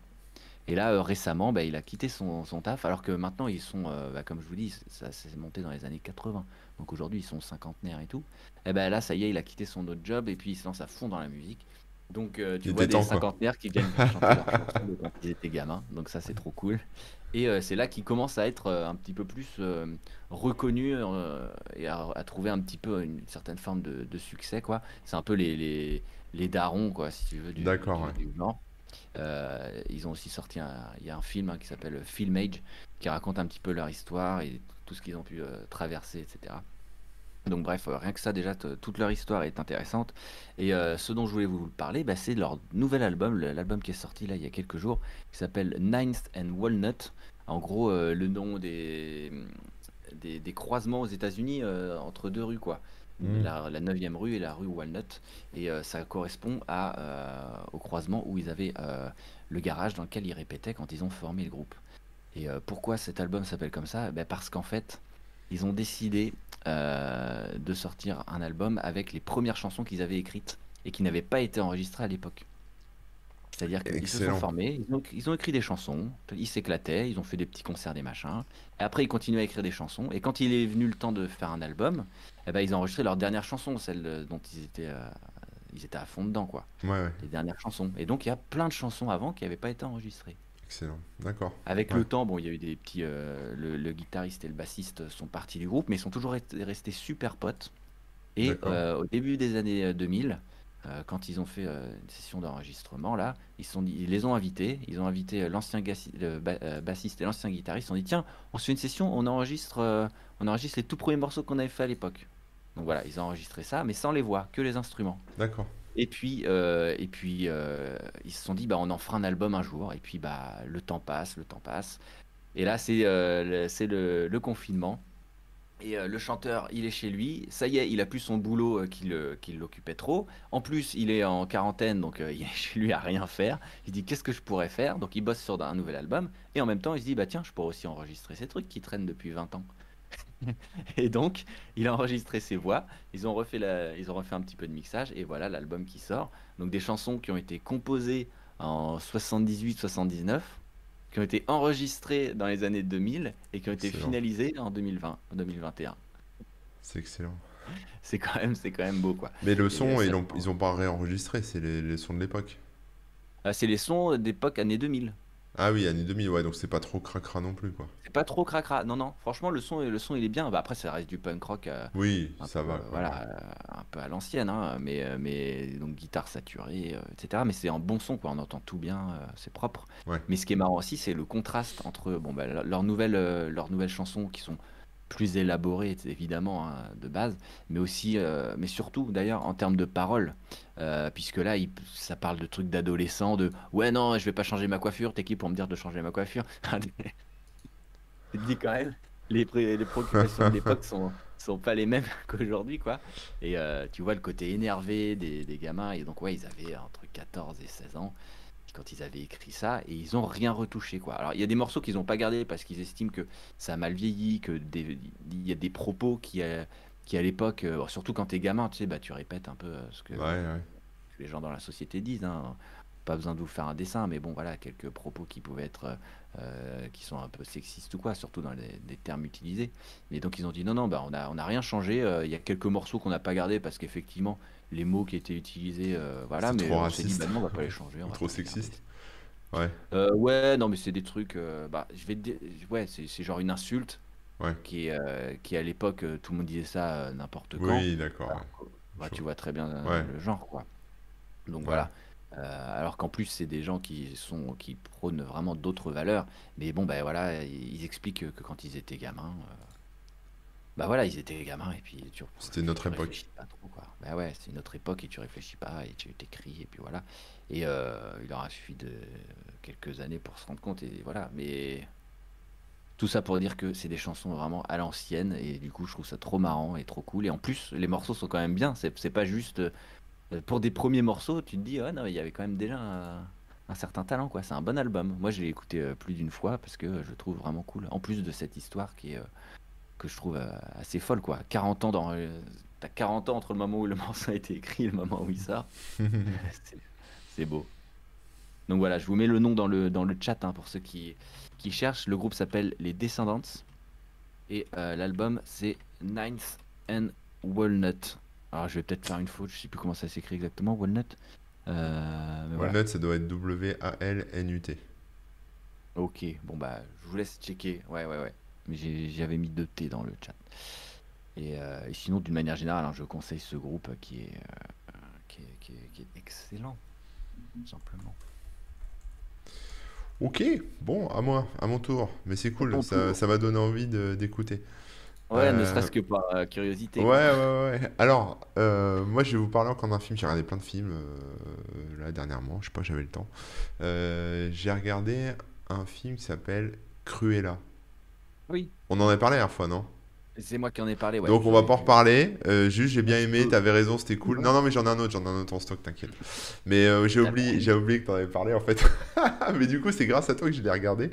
Et là, récemment, bah, il a quitté son, son taf, alors que maintenant, ils sont, bah, comme je vous dis, ça s'est monté dans les années 80. Donc aujourd'hui, ils sont cinquantenaires et tout. Et ben là, ça y est, il a quitté son autre job et puis il se lance à fond dans la musique. Donc euh, tu Il vois des temps, cinquantenaires qui viennent chanter leurs chansons de quand ils étaient gamins. Donc ça, c'est trop cool. Et euh, c'est là qu'il commence à être euh, un petit peu plus reconnu euh, et à, à trouver un petit peu une certaine forme de, de succès, quoi. C'est un peu les, les, les darons, quoi, si tu veux, du, D'accord, du- ouais. du genre. Ils ont aussi sorti un, il y a un film hein, qui s'appelle Film Age qui raconte un petit peu leur histoire et tout ce qu'ils ont pu traverser, etc. Donc bref, euh, rien que ça déjà, toute leur histoire est intéressante. Et euh, ce dont je voulais vous parler, bah, c'est leur nouvel album, l'album qui est sorti là il y a quelques jours, qui s'appelle Ninth and Walnut. En gros, euh, le nom des, des, des croisements aux États-Unis euh, entre deux rues, quoi. Mm. La, la 9e rue et la rue Walnut. Et ça correspond à, au croisement où ils avaient le garage dans lequel ils répétaient quand ils ont formé le groupe. Et pourquoi cet album s'appelle comme ça? Ben, Parce qu'en fait, ils ont décidé euh, de sortir un album avec les premières chansons qu'ils avaient écrites et qui n'avaient pas été enregistrées à l'époque. C'est-à-dire qu'ils se sont formés, ils ont, ils ont écrit des chansons, ils s'éclataient, ils ont fait des petits concerts, des machins. Et après, ils continuaient à écrire des chansons. Et quand il est venu le temps de faire un album, eh ben, ils ont enregistré leur dernière chanson, celle dont ils étaient, euh, ils étaient à fond dedans, quoi. Ouais, ouais. Les dernières chansons. Et donc, il y a plein de chansons avant qui n'avaient pas été enregistrées. Excellent. D'accord. Avec Ouais. le temps, bon, il y a eu des petits. euh, le, le guitariste et le bassiste sont partis du groupe, mais ils sont toujours restés, super potes. Et euh, au début des années euh, 2000, euh, quand ils ont fait une session d'enregistrement, là, ils, sont ils les ont invités. Ils ont invité l'ancien ba- bassiste et l'ancien guitariste. Ils ont dit tiens, on se fait une session, on enregistre, on enregistre les tout premiers morceaux qu'on avait fait à l'époque. Donc voilà, ils ont enregistré ça, mais sans les voix, que les instruments. D'accord. Et puis, euh, euh, ils se sont dit, bah, on en fera un album un jour. Et puis, bah, le temps passe, le temps passe. Et là, c'est euh, le, confinement. Et le chanteur, il est chez lui. Ça y est, il a plus son boulot qui l'occupait trop. En plus, il est en quarantaine, donc il est chez lui à rien faire. Il dit, qu'est-ce que je pourrais faire? Donc, il bosse sur un nouvel album. Et en même temps, il se dit, bah tiens, je pourrais aussi enregistrer ces trucs qui traînent depuis 20 ans. Et donc, il a enregistré ses voix. Ils ont refait, la, ils ont refait un petit peu de mixage. Et voilà l'album qui sort. Donc, des chansons qui ont été composées en 78-79, qui ont été enregistrées dans les années 2000 et qui ont été Excellent. finalisées en 2020, en 2021. C'est excellent. C'est quand même, c'est quand même beau, quoi. Mais le son, ils ont, prend- ils ont pas réenregistré, c'est les, les sons de l'époque. Euh, c'est les sons d'époque années 2000. Ah oui, année 2000, ouais, donc c'est pas trop cracra non plus, quoi. C'est pas trop cracra. Non, non. Franchement, le son, le son, il est bien. Bah, après, ça reste du punk rock. euh, Oui, un ça peu, va, euh, quoi. voilà, euh, un peu à l'ancienne, hein, mais, euh, mais donc guitare saturée, euh, etc. Mais c'est un bon son, quoi. On entend tout bien, euh, c'est propre. Ouais. Mais ce qui est marrant aussi, c'est le contraste entre bon, bah, leurs nouvelles, euh, leurs nouvelles chansons qui sont plus élaboré, évidemment, hein, de base, mais aussi, euh, mais surtout d'ailleurs en termes de paroles, euh, puisque là, il- ça parle de trucs d'adolescents, de ouais, non, je vais pas changer ma coiffure, t'es qui pour me dire de changer ma coiffure? Tu te dis quand même, les, pré- les préoccupations de l'époque sont, sont pas les mêmes qu'aujourd'hui, quoi. Et euh, tu vois le côté énervé des, des gamins, et donc, ouais, ils avaient entre 14 et 16 ans quand ils avaient écrit ça et ils ont rien retouché quoi. Alors il y a des morceaux qu'ils n'ont pas gardés parce qu'ils estiment que ça a mal vieilli, que il y a des propos qui à, qui à l'époque, euh, surtout quand t'es gamin, tu sais, bah tu répètes un peu euh, ce que Ouais, ouais. les gens dans la société disent. hein. Pas besoin de vous faire un dessin, mais bon voilà quelques propos qui pouvaient être euh, qui sont un peu sexistes ou quoi, surtout dans les, les termes utilisés. Mais donc ils ont dit non non bah on a on a rien changé. euh, Il y a quelques morceaux qu'on n'a pas gardés parce qu'effectivement les mots qui étaient utilisés, euh, voilà, mais trop on s'est dit bah non on va pas les changer, on trop sexiste. Ouais, ouais, non, mais c'est des trucs. bah, je vais te dire, ouais, c'est c'est genre une insulte ouais. qui, qui à l'époque, tout le monde disait ça n'importe quand. Oui, d'accord. Bah, tu vois. très bien Ouais, le genre, quoi. Donc ouais. voilà. Euh, alors qu'en plus, c'est des gens qui sont qui prônent vraiment d'autres valeurs. Mais bon, ben voilà, ils expliquent que quand ils étaient gamins, euh, bah voilà, ils étaient gamins et puis tu, C'était notre époque. pas trop, quoi. Bah ouais, c'est une autre époque et tu réfléchis pas et tu t'écris et puis voilà. Et euh, il leur a suffi de quelques années pour se rendre compte et voilà. Mais tout ça pour dire que c'est des chansons vraiment à l'ancienne et du coup je trouve ça trop marrant et trop cool. Et en plus les morceaux sont quand même bien, c'est pas juste pour des premiers morceaux, tu te dis ah non il y avait quand même déjà un, un certain talent quoi. C'est un bon album. Moi je l'ai écouté euh, plus d'une fois parce que je le trouve vraiment cool. En plus de cette histoire qui est euh, que je trouve euh, assez folle quoi. 40 ans dans euh, t'as 40 ans entre le moment où le morceau a été écrit et le moment où il sort. C'est beau. Donc voilà, je vous mets le nom dans le, dans le chat hein, pour ceux qui, qui cherchent. Le groupe s'appelle Les Descendants et euh, l'album c'est Ninth and Walnut. Alors je vais peut-être faire une faute, je sais plus comment ça s'écrit exactement, Walnut. Euh, voilà. Walnut, ça doit être W-A-L-N-U-T. Ok, bon bah je vous laisse checker. Ouais, ouais, ouais. Mais j'avais mis deux T dans le chat. Et, euh, et sinon, d'une manière générale, hein, je conseille ce groupe qui est, euh, qui est, qui est- qui est excellent, simplement. Ok, bon, à moi, à mon tour. Mais c'est cool, ça, ça m'a donné envie d'écouter. Ouais, ne Euh, serait-ce que par euh, curiosité, Ouais, quoi. ouais, ouais. Alors, euh, moi, je vais vous parler encore d'un film. J'ai regardé plein de films euh, là dernièrement. Je sais pas, j'avais le temps. Euh, j'ai regardé un film qui s'appelle Cruella. Oui, On en a parlé la dernière fois, non? C'est moi qui en ai parlé, ouais. Donc on va pas en reparler. Euh, juste j'ai bien Tu aimé, t'avais raison, c'était cool. Non non mais j'en ai un autre, j'en ai un autre en stock, t'inquiète. Mais euh, j'ai oublié, j'ai oublié que t'en avais parlé en fait. Mais du coup c'est grâce à toi que je l'ai regardé.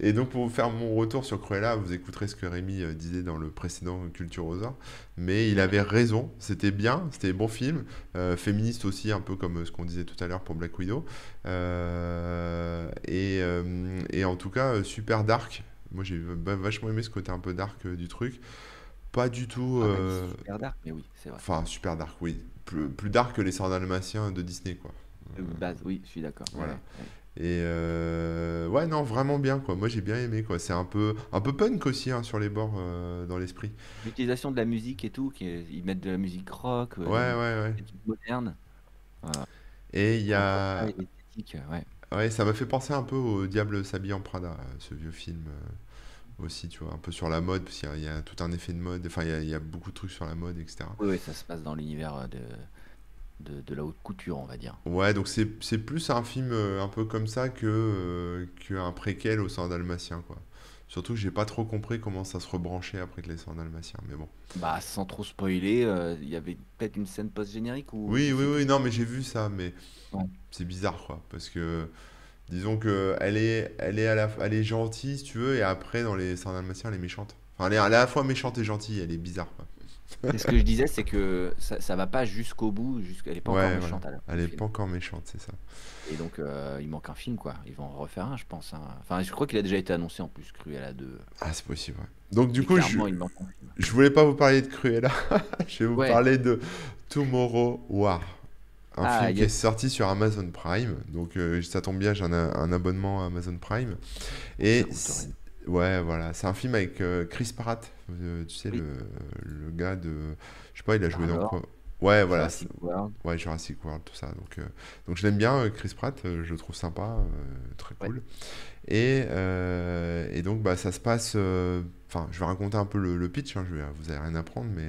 Et donc pour vous faire mon retour sur Cruella, vous écouterez ce que Rémi euh, disait dans le précédent Culture Rosa. Mais il avait raison, c'était bien, c'était bon film, Euh, féministe aussi un peu comme ce qu'on disait tout à l'heure pour Black Widow. Euh, et, euh, et en tout cas super dark. Moi j'ai va- vachement aimé ce côté un peu dark euh, du truc. Pas du tout. Ah, euh, super dark, mais oui, c'est vrai. Enfin, super dark, oui. Plus, plus dark que les Dalmatiens de Disney, quoi. De base, oui, je suis d'accord. Voilà. ouais. Et euh, ouais, non, vraiment bien, quoi. Moi, j'ai bien aimé, quoi. C'est un peu, un peu punk aussi, hein, sur les bords, euh, dans l'esprit. L'utilisation de la musique et tout, ils mettent de la musique rock, euh, Ouais, ouais, ouais. Voilà. Et il y a... ouais. Ouais, ça m'a fait penser un peu au Diable s'habille en Prada, euh, ce vieux film euh, aussi, tu vois. Un peu sur la mode, parce qu'il y a, il y a tout un effet de mode. Enfin, il y a, il y a beaucoup de trucs sur la mode, etc. Oui, oui, ça se passe dans l'univers euh, de, de, de la haute couture, on va dire. Ouais, donc c'est plus un film euh, un peu comme ça que euh, qu'un préquel au sang dalmatien, quoi. Surtout que j'ai pas trop compris comment ça se rebranchait après que les sangs dalmatiens, mais bon. Bah, sans trop spoiler, euh, il y avait peut-être une scène post-générique ou Oui, oui, oui, non, mais j'ai vu ça, mais Ouais. c'est bizarre, quoi, parce que disons que elle est, elle est à la, elle est gentille, si tu veux, et après dans les sangs dalmatiens, elle est méchante. Enfin, elle est à la fois méchante et gentille, elle est bizarre, quoi. Ce que je disais, c'est que ça, ça va pas jusqu'au bout, jusqu'à... elle est pas encore Ouais, voilà. méchante Elle est film. pas encore méchante, c'est ça. Et donc, euh, il manque un film, quoi. Ils vont en refaire un, je pense. hein. Enfin, je crois qu'il a déjà été annoncé en plus, Cruella 2. Ah, c'est possible, ouais. Donc du Et coup, je, clairement, il manque un film. je voulais pas vous parler de Cruella, je vais vous Ouais. parler de Tomorrow War. Un Ah, film qui est sorti sur Amazon Prime. Donc euh, ça tombe bien, j'ai un, un abonnement à Amazon Prime. Et ouais, voilà, c'est un film avec euh, Chris Pratt. Euh, tu sais, Oui. le, le gars de... Je sais pas, il a joué dans quoi? Ouais, voilà. Jurassic World. c'est- Ouais, Jurassic World, tout ça. Donc, donc je l'aime bien, Chris Pratt. je le trouve sympa, très Ouais. cool. Et, et donc, bah, ça se passe enfin, je vais raconter un peu le, pitch, hein, je vais, vous n'allez rien apprendre, mais,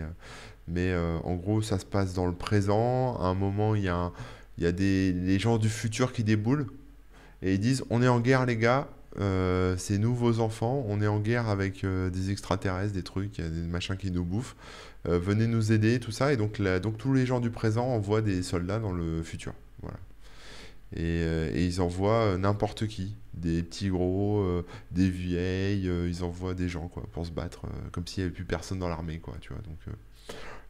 mais en gros, ça se passe dans le présent. À un moment, il y a, il y a des les gens du futur qui déboulent et ils disent On est en guerre, les gars, euh, c'est nous vos enfants, on est en guerre avec euh, des extraterrestres, des trucs, des machins qui nous bouffent. Euh, venez nous aider, tout ça. Et donc, donc tous les gens du présent envoient des soldats dans le futur. Voilà. Et, ils envoient n'importe qui, des petits gros, des vieilles, ils envoient des gens quoi, pour se battre, comme s'il n'y avait plus personne dans l'armée. quoi, tu vois. Donc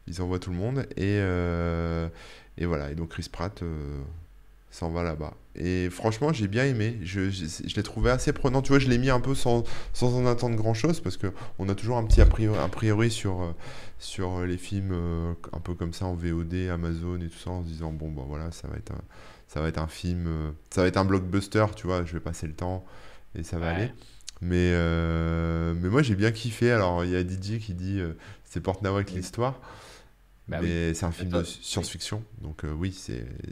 ils envoient tout le monde. Et, et voilà. Et donc Chris Pratt s'en va là-bas. Et franchement, j'ai bien aimé. Je, je, l'ai trouvé assez prenant. Tu vois, je l'ai mis un peu sans, sans en attendre grand-chose parce qu'on a toujours un petit a priori, a priori sur, euh, sur les films euh, un peu comme ça en VOD, Amazon et tout ça, en se disant bon, bah voilà, ça va être un, ça va être un film, euh, ça va être un blockbuster, tu vois, je vais passer le temps et ça va aller. Mais, mais moi, j'ai bien kiffé. Alors, il y a Didier qui dit c'est Porte-Nawak l'histoire. Bah mais c'est un film de science-fiction, donc euh, oui,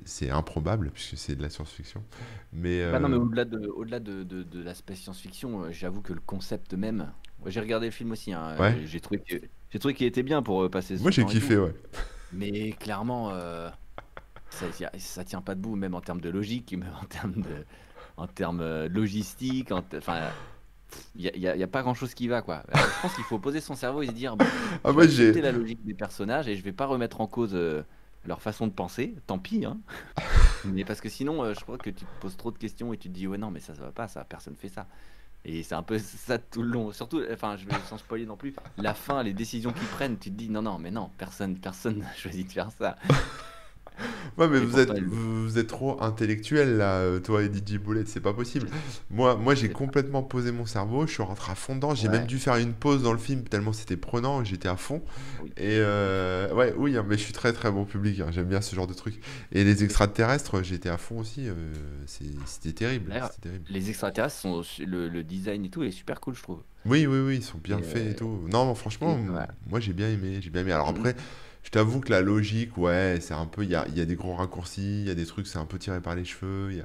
c'est improbable puisque c'est de la science-fiction. Mais, bah non, mais euh, au-delà de, au -delà de, de, de l'aspect science-fiction, euh, j'avoue que le concept même. J'ai regardé le film aussi, hein, j'ai trouvé qu'il était bien pour passer. Moi j'ai kiffé, ouais. Mais clairement, ça, ça tient pas debout, même en termes de logique, même en termes de, en termes logistiques, enfin il n'y a, pas grand chose qui va quoi. Euh, je pense qu'il faut poser son cerveau et se dire bon, ah, moi j'ai la logique des personnages et je vais pas remettre en cause euh, leur façon de penser, tant pis hein. mais parce que sinon euh, je crois que tu te poses trop de questions et tu te dis ouais non mais ça ça va pas ça personne fait ça. Et c'est un peu ça tout le long. Surtout, enfin, je vais sans spoiler non plus. La fin, les décisions qu'ils prennent, tu te dis non, non, mais non, personne, personne n'a choisi de faire ça. Ouais, mais vous êtes, vous, êtes trop intellectuel là, euh, toi et DJ Boulet, c'est pas possible. Moi, moi j'ai complètement posé mon cerveau, je suis rentré à fond dedans, j'ai même dû faire une pause dans le film tellement c'était prenant, j'étais à fond. Et euh, ouais, oui, hein, mais je suis très très bon public, hein, j'aime bien ce genre de trucs. Et les extraterrestres, j'étais à fond aussi, euh, c'était terrible, terrible, Les extraterrestres, sont, le, le, design et tout est super cool, je trouve. Oui, oui, oui, ils sont bien faits et tout. Non, franchement, moi j'ai bien aimé, j'ai bien aimé. Alors mm. après. Je t'avoue que la logique, ouais, c'est un peu. Il y a, y a, des gros raccourcis, il y a des trucs, c'est un peu tiré par les cheveux. Y a,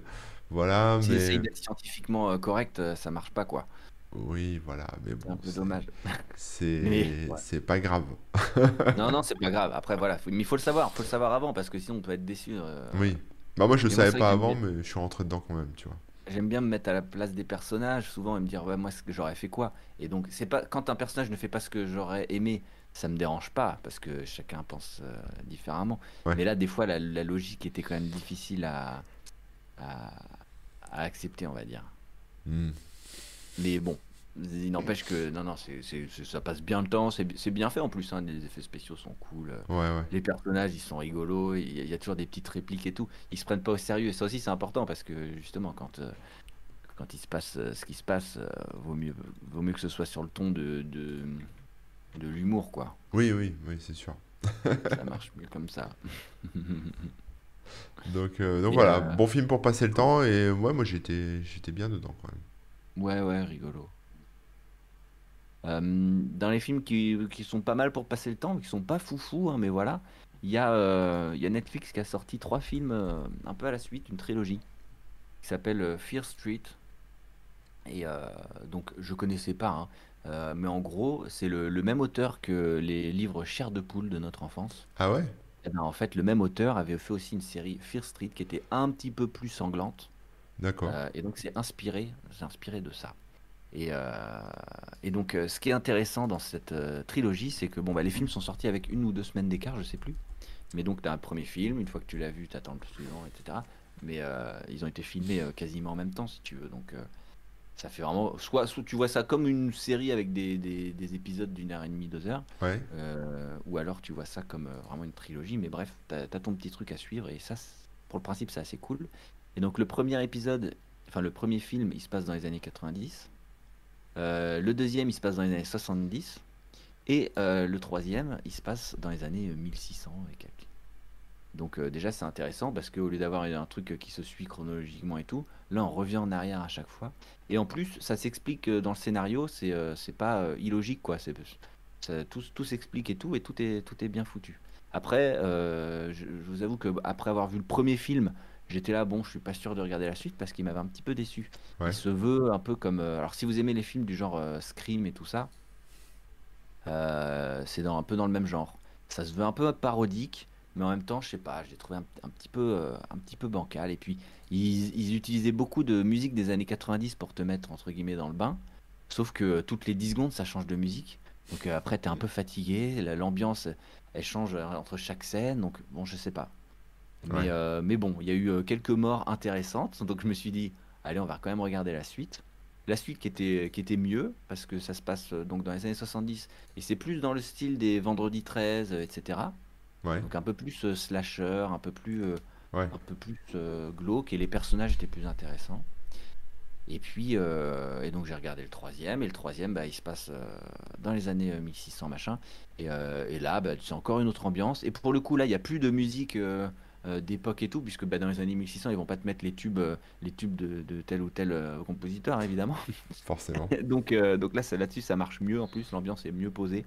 voilà, si mais. d'être scientifiquement euh, correct, euh, ça marche pas, quoi. Oui, voilà, mais bon. C'est un peu dommage. C'est pas grave. non, non, c'est pas grave. Après, voilà, mais il faut le savoir, faut le savoir avant, parce que sinon on peut être déçu. Euh. Oui. Bah, moi, je le savais pas avant, mais je suis rentré dedans quand même, tu vois. J'aime bien me mettre à la place des personnages, souvent, et me dire, ouais, moi, j'aurais fait quoi? Et donc, c'est pas quand un personnage ne fait pas ce que j'aurais aimé, ça me dérange pas parce que chacun pense euh, différemment. Mais là, des fois, la, logique était quand même difficile à, à, accepter, on va dire. Hmm. Mais bon, il n'empêche que non, non, c'est, ça passe bien le temps, c'est, bien fait en plus. Hein, les effets spéciaux sont cool. Les personnages, ils sont rigolos. Il y, a, toujours des petites répliques et tout. Ils se prennent pas au sérieux. Et ça aussi, c'est important parce que justement, quand euh, quand il se passe euh, ce qui se passe, vaut mieux vaut mieux que ce soit sur le ton de de l'humour, quoi. Oui, oui, oui, c'est sûr. ça marche mieux comme ça. donc, euh, donc voilà, euh, bon film pour passer le temps et ouais, moi j'étais j'étais bien dedans quand même. Ouais, ouais, rigolo. Euh, dans les films qui, qui, sont pas mal pour passer le temps, qui sont pas foufou, hein, mais voilà, il y, a, y a Netflix qui a sorti trois films un peu à la suite, une trilogie, qui s'appelle Fear Street. Et donc je connaissais pas, hein, euh, mais en gros, c'est le, même auteur que les livres Chair de poule de notre enfance. Ah ouais? Eh ben, En fait, le même auteur avait fait aussi une série Fear Street qui était un petit peu plus sanglante. D'accord. Euh, et donc, c'est inspiré, inspiré de ça. Et, euh, et donc, ce qui est intéressant dans cette trilogie, c'est que bon, bah, les films sont sortis avec une ou deux semaines d'écart, je sais plus. Mais donc, tu as un premier film, une fois que tu l'as vu, tu attends le suivant, etc. Mais ils ont été filmés quasiment en même temps, si tu veux. Donc, ça fait vraiment. Soit, tu vois ça comme une série avec des, des, épisodes d'une heure et demie, deux heures. Euh, ou alors tu vois ça comme euh, vraiment une trilogie. Mais bref, tu as, ton petit truc à suivre. Et ça, pour le principe, c'est assez cool. Et donc, le premier épisode, enfin, le premier film, il se passe dans les années 90. Euh, le deuxième, il se passe dans les années 70. Et le troisième, il se passe dans les années 1600 et quelques. Donc déjà c'est intéressant parce qu'au lieu d'avoir un truc qui se suit chronologiquement et tout, là on revient en arrière à chaque fois. Et en plus ça s'explique dans le scénario, c'est c'est pas illogique quoi, c'est tout, tout s'explique et tout et tout est tout est bien foutu. Après, je, vous avoue que après avoir vu le premier film, j'étais là bon, je suis pas sûr de regarder la suite parce qu'il m'avait un petit peu déçu. Il se veut un peu comme alors si vous aimez les films du genre Scream et tout ça, Euh, c'est dans, un peu dans le même genre. Ça se veut un peu parodique, mais en même temps, je sais pas, je l'ai trouvé un, petit peu, euh, un petit peu bancal. Et puis, ils, utilisaient beaucoup de musique des années 90 pour te mettre, entre guillemets, dans le bain. Sauf que toutes les 10 secondes, ça change de musique. Donc euh, après, tu es un peu fatigué. L'ambiance, elle change entre chaque scène. Donc, bon, je sais pas. Mais, mais bon, il y a eu quelques morts intéressantes. Donc, je me suis dit, allez, on va quand même regarder la suite la suite qui était, qui était mieux, parce que ça se passe euh, donc dans les années 70, et c'est plus dans le style des Vendredi 13, etc. Donc un peu plus euh, slasher, un peu plus, euh, un peu plus glauque, et les personnages étaient plus intéressants. Et puis, et donc j'ai regardé le troisième, et le troisième, bah, il se passe dans les années 1600, machin. Et, et là, bah, c'est encore une autre ambiance. Et pour le coup, là, il n'y a plus de musique euh, d'époque et tout, puisque bah, dans les années 1600, ils vont pas te mettre les tubes, euh, les tubes de, tel ou tel euh, compositeur, évidemment. Forcément. donc, donc là, là-dessus, ça marche mieux. En plus, l'ambiance est mieux posée.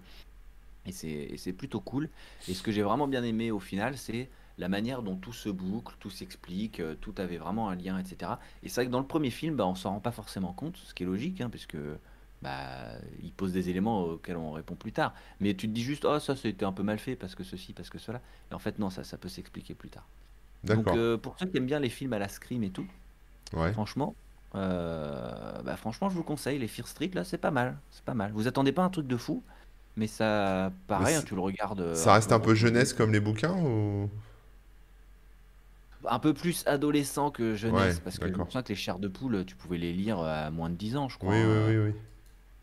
Et c'est plutôt cool. Et ce que j'ai vraiment bien aimé au final, c'est la manière dont tout se boucle, tout s'explique, tout avait vraiment un lien, etc. Et c'est vrai que dans le premier film, bah, on s'en rend pas forcément compte, ce qui est logique, hein, puisque bah, il pose des éléments auxquels on répond plus tard. Mais tu te dis juste, oh, ça c'était un peu mal fait parce que ceci, parce que cela. Et en fait, non, ça, ça peut s'expliquer plus tard. Donc, euh, pour ceux qui aiment bien les films à la Scream et tout, franchement, euh, bah, franchement, je vous conseille les Fear Street, là, c'est pas mal. C'est pas mal. Vous attendez pas un truc de fou, mais ça, pareil, hein, tu le regardes. Euh, ça reste un peu jeunesse comme les bouquins ou? Un peu plus adolescent que jeunesse, parce que je que les chairs de poule, tu pouvais les lire à moins de 10 ans, je crois. Oui, oui, oui, oui.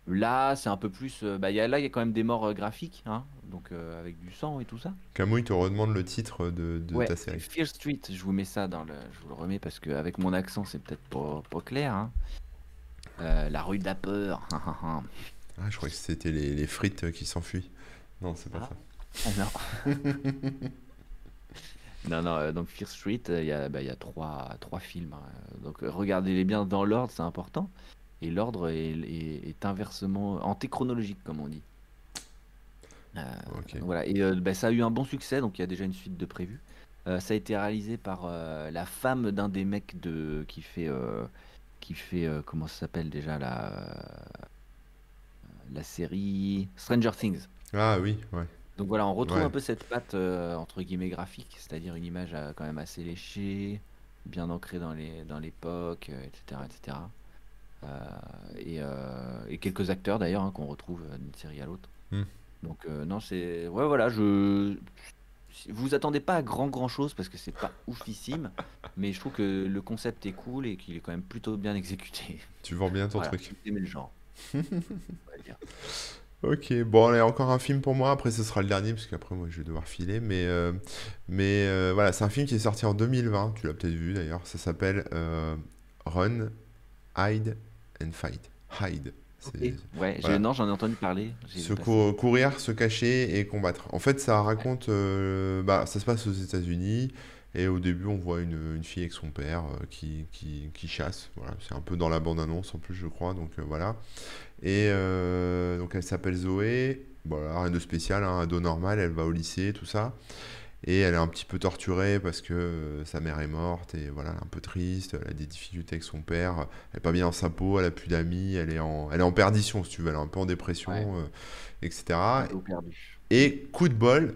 Là, c'est un peu plus. Euh, bah, y a, là, il y a quand même des morts euh, graphiques, hein, donc euh, avec du sang et tout ça. Camouille te redemande le titre de, ta série. Fear Street, je vous mets ça dans le. Je vous le remets parce qu'avec mon accent, c'est peut-être pas, pas clair. Hein. la rue de la peur. ah, je croyais que c'était les, les, frites qui s'enfuient. Non, c'est pas ah. ça. Ah, non. non, non, donc Fear Street, il y a, bah, y a trois, trois films. Hein. Donc regardez-les bien dans l'ordre, c'est important et l'ordre est, inversement antéchronologique, comme on dit. Euh, voilà, et euh, bah, ça a eu un bon succès, donc il y a déjà une suite de prévues. Euh, ça a été réalisé par la femme d'un des mecs de qui fait qui fait comment ça s'appelle déjà la la série Stranger Things. Ah oui, ouais. Donc voilà, on retrouve un peu cette patte entre guillemets graphique, c'est-à-dire une image quand même assez léchée, bien ancrée dans les dans l'époque, etc., etc. Euh, euh, et, quelques acteurs d'ailleurs hein, qu'on retrouve d'une série à l'autre. Hmm. Donc euh, non, c'est ouais voilà, je vous attendez pas à grand grand chose parce que c'est pas oufissime, mais je trouve que le concept est cool et qu'il est quand même plutôt bien exécuté. Tu vends bien ton truc. Le genre. Ok, bon, allez, encore un film pour moi. Après, ce sera le dernier, parce qu'après, moi, je vais devoir filer. Mais, mais voilà, c'est un film qui est sorti en 2020. Tu l'as peut-être vu d'ailleurs. Ça s'appelle Run, Hide and Fight. Hide. Ouais, non, j'en ai entendu parler. Se courir, se cacher et combattre. En fait, ça raconte. Euh, bah, ça se passe aux États-Unis. Et au début, on voit une, une fille avec son père euh, qui, qui, qui, chasse. Voilà, c'est un peu dans la bande-annonce en plus, je crois. Donc euh, voilà. Et donc elle s'appelle Zoé. Voilà, rien de spécial, un ado normal. Elle va au lycée, tout ça. Et elle est un petit peu torturée parce que euh, sa mère est morte et voilà, un peu triste. Elle a des difficultés avec son père. Elle n'est pas bien dans sa peau, elle a plus d'amis. Elle, est en, elle est en perdition, si tu veux. Elle est un peu en dépression, euh, etc. Et coup de bol,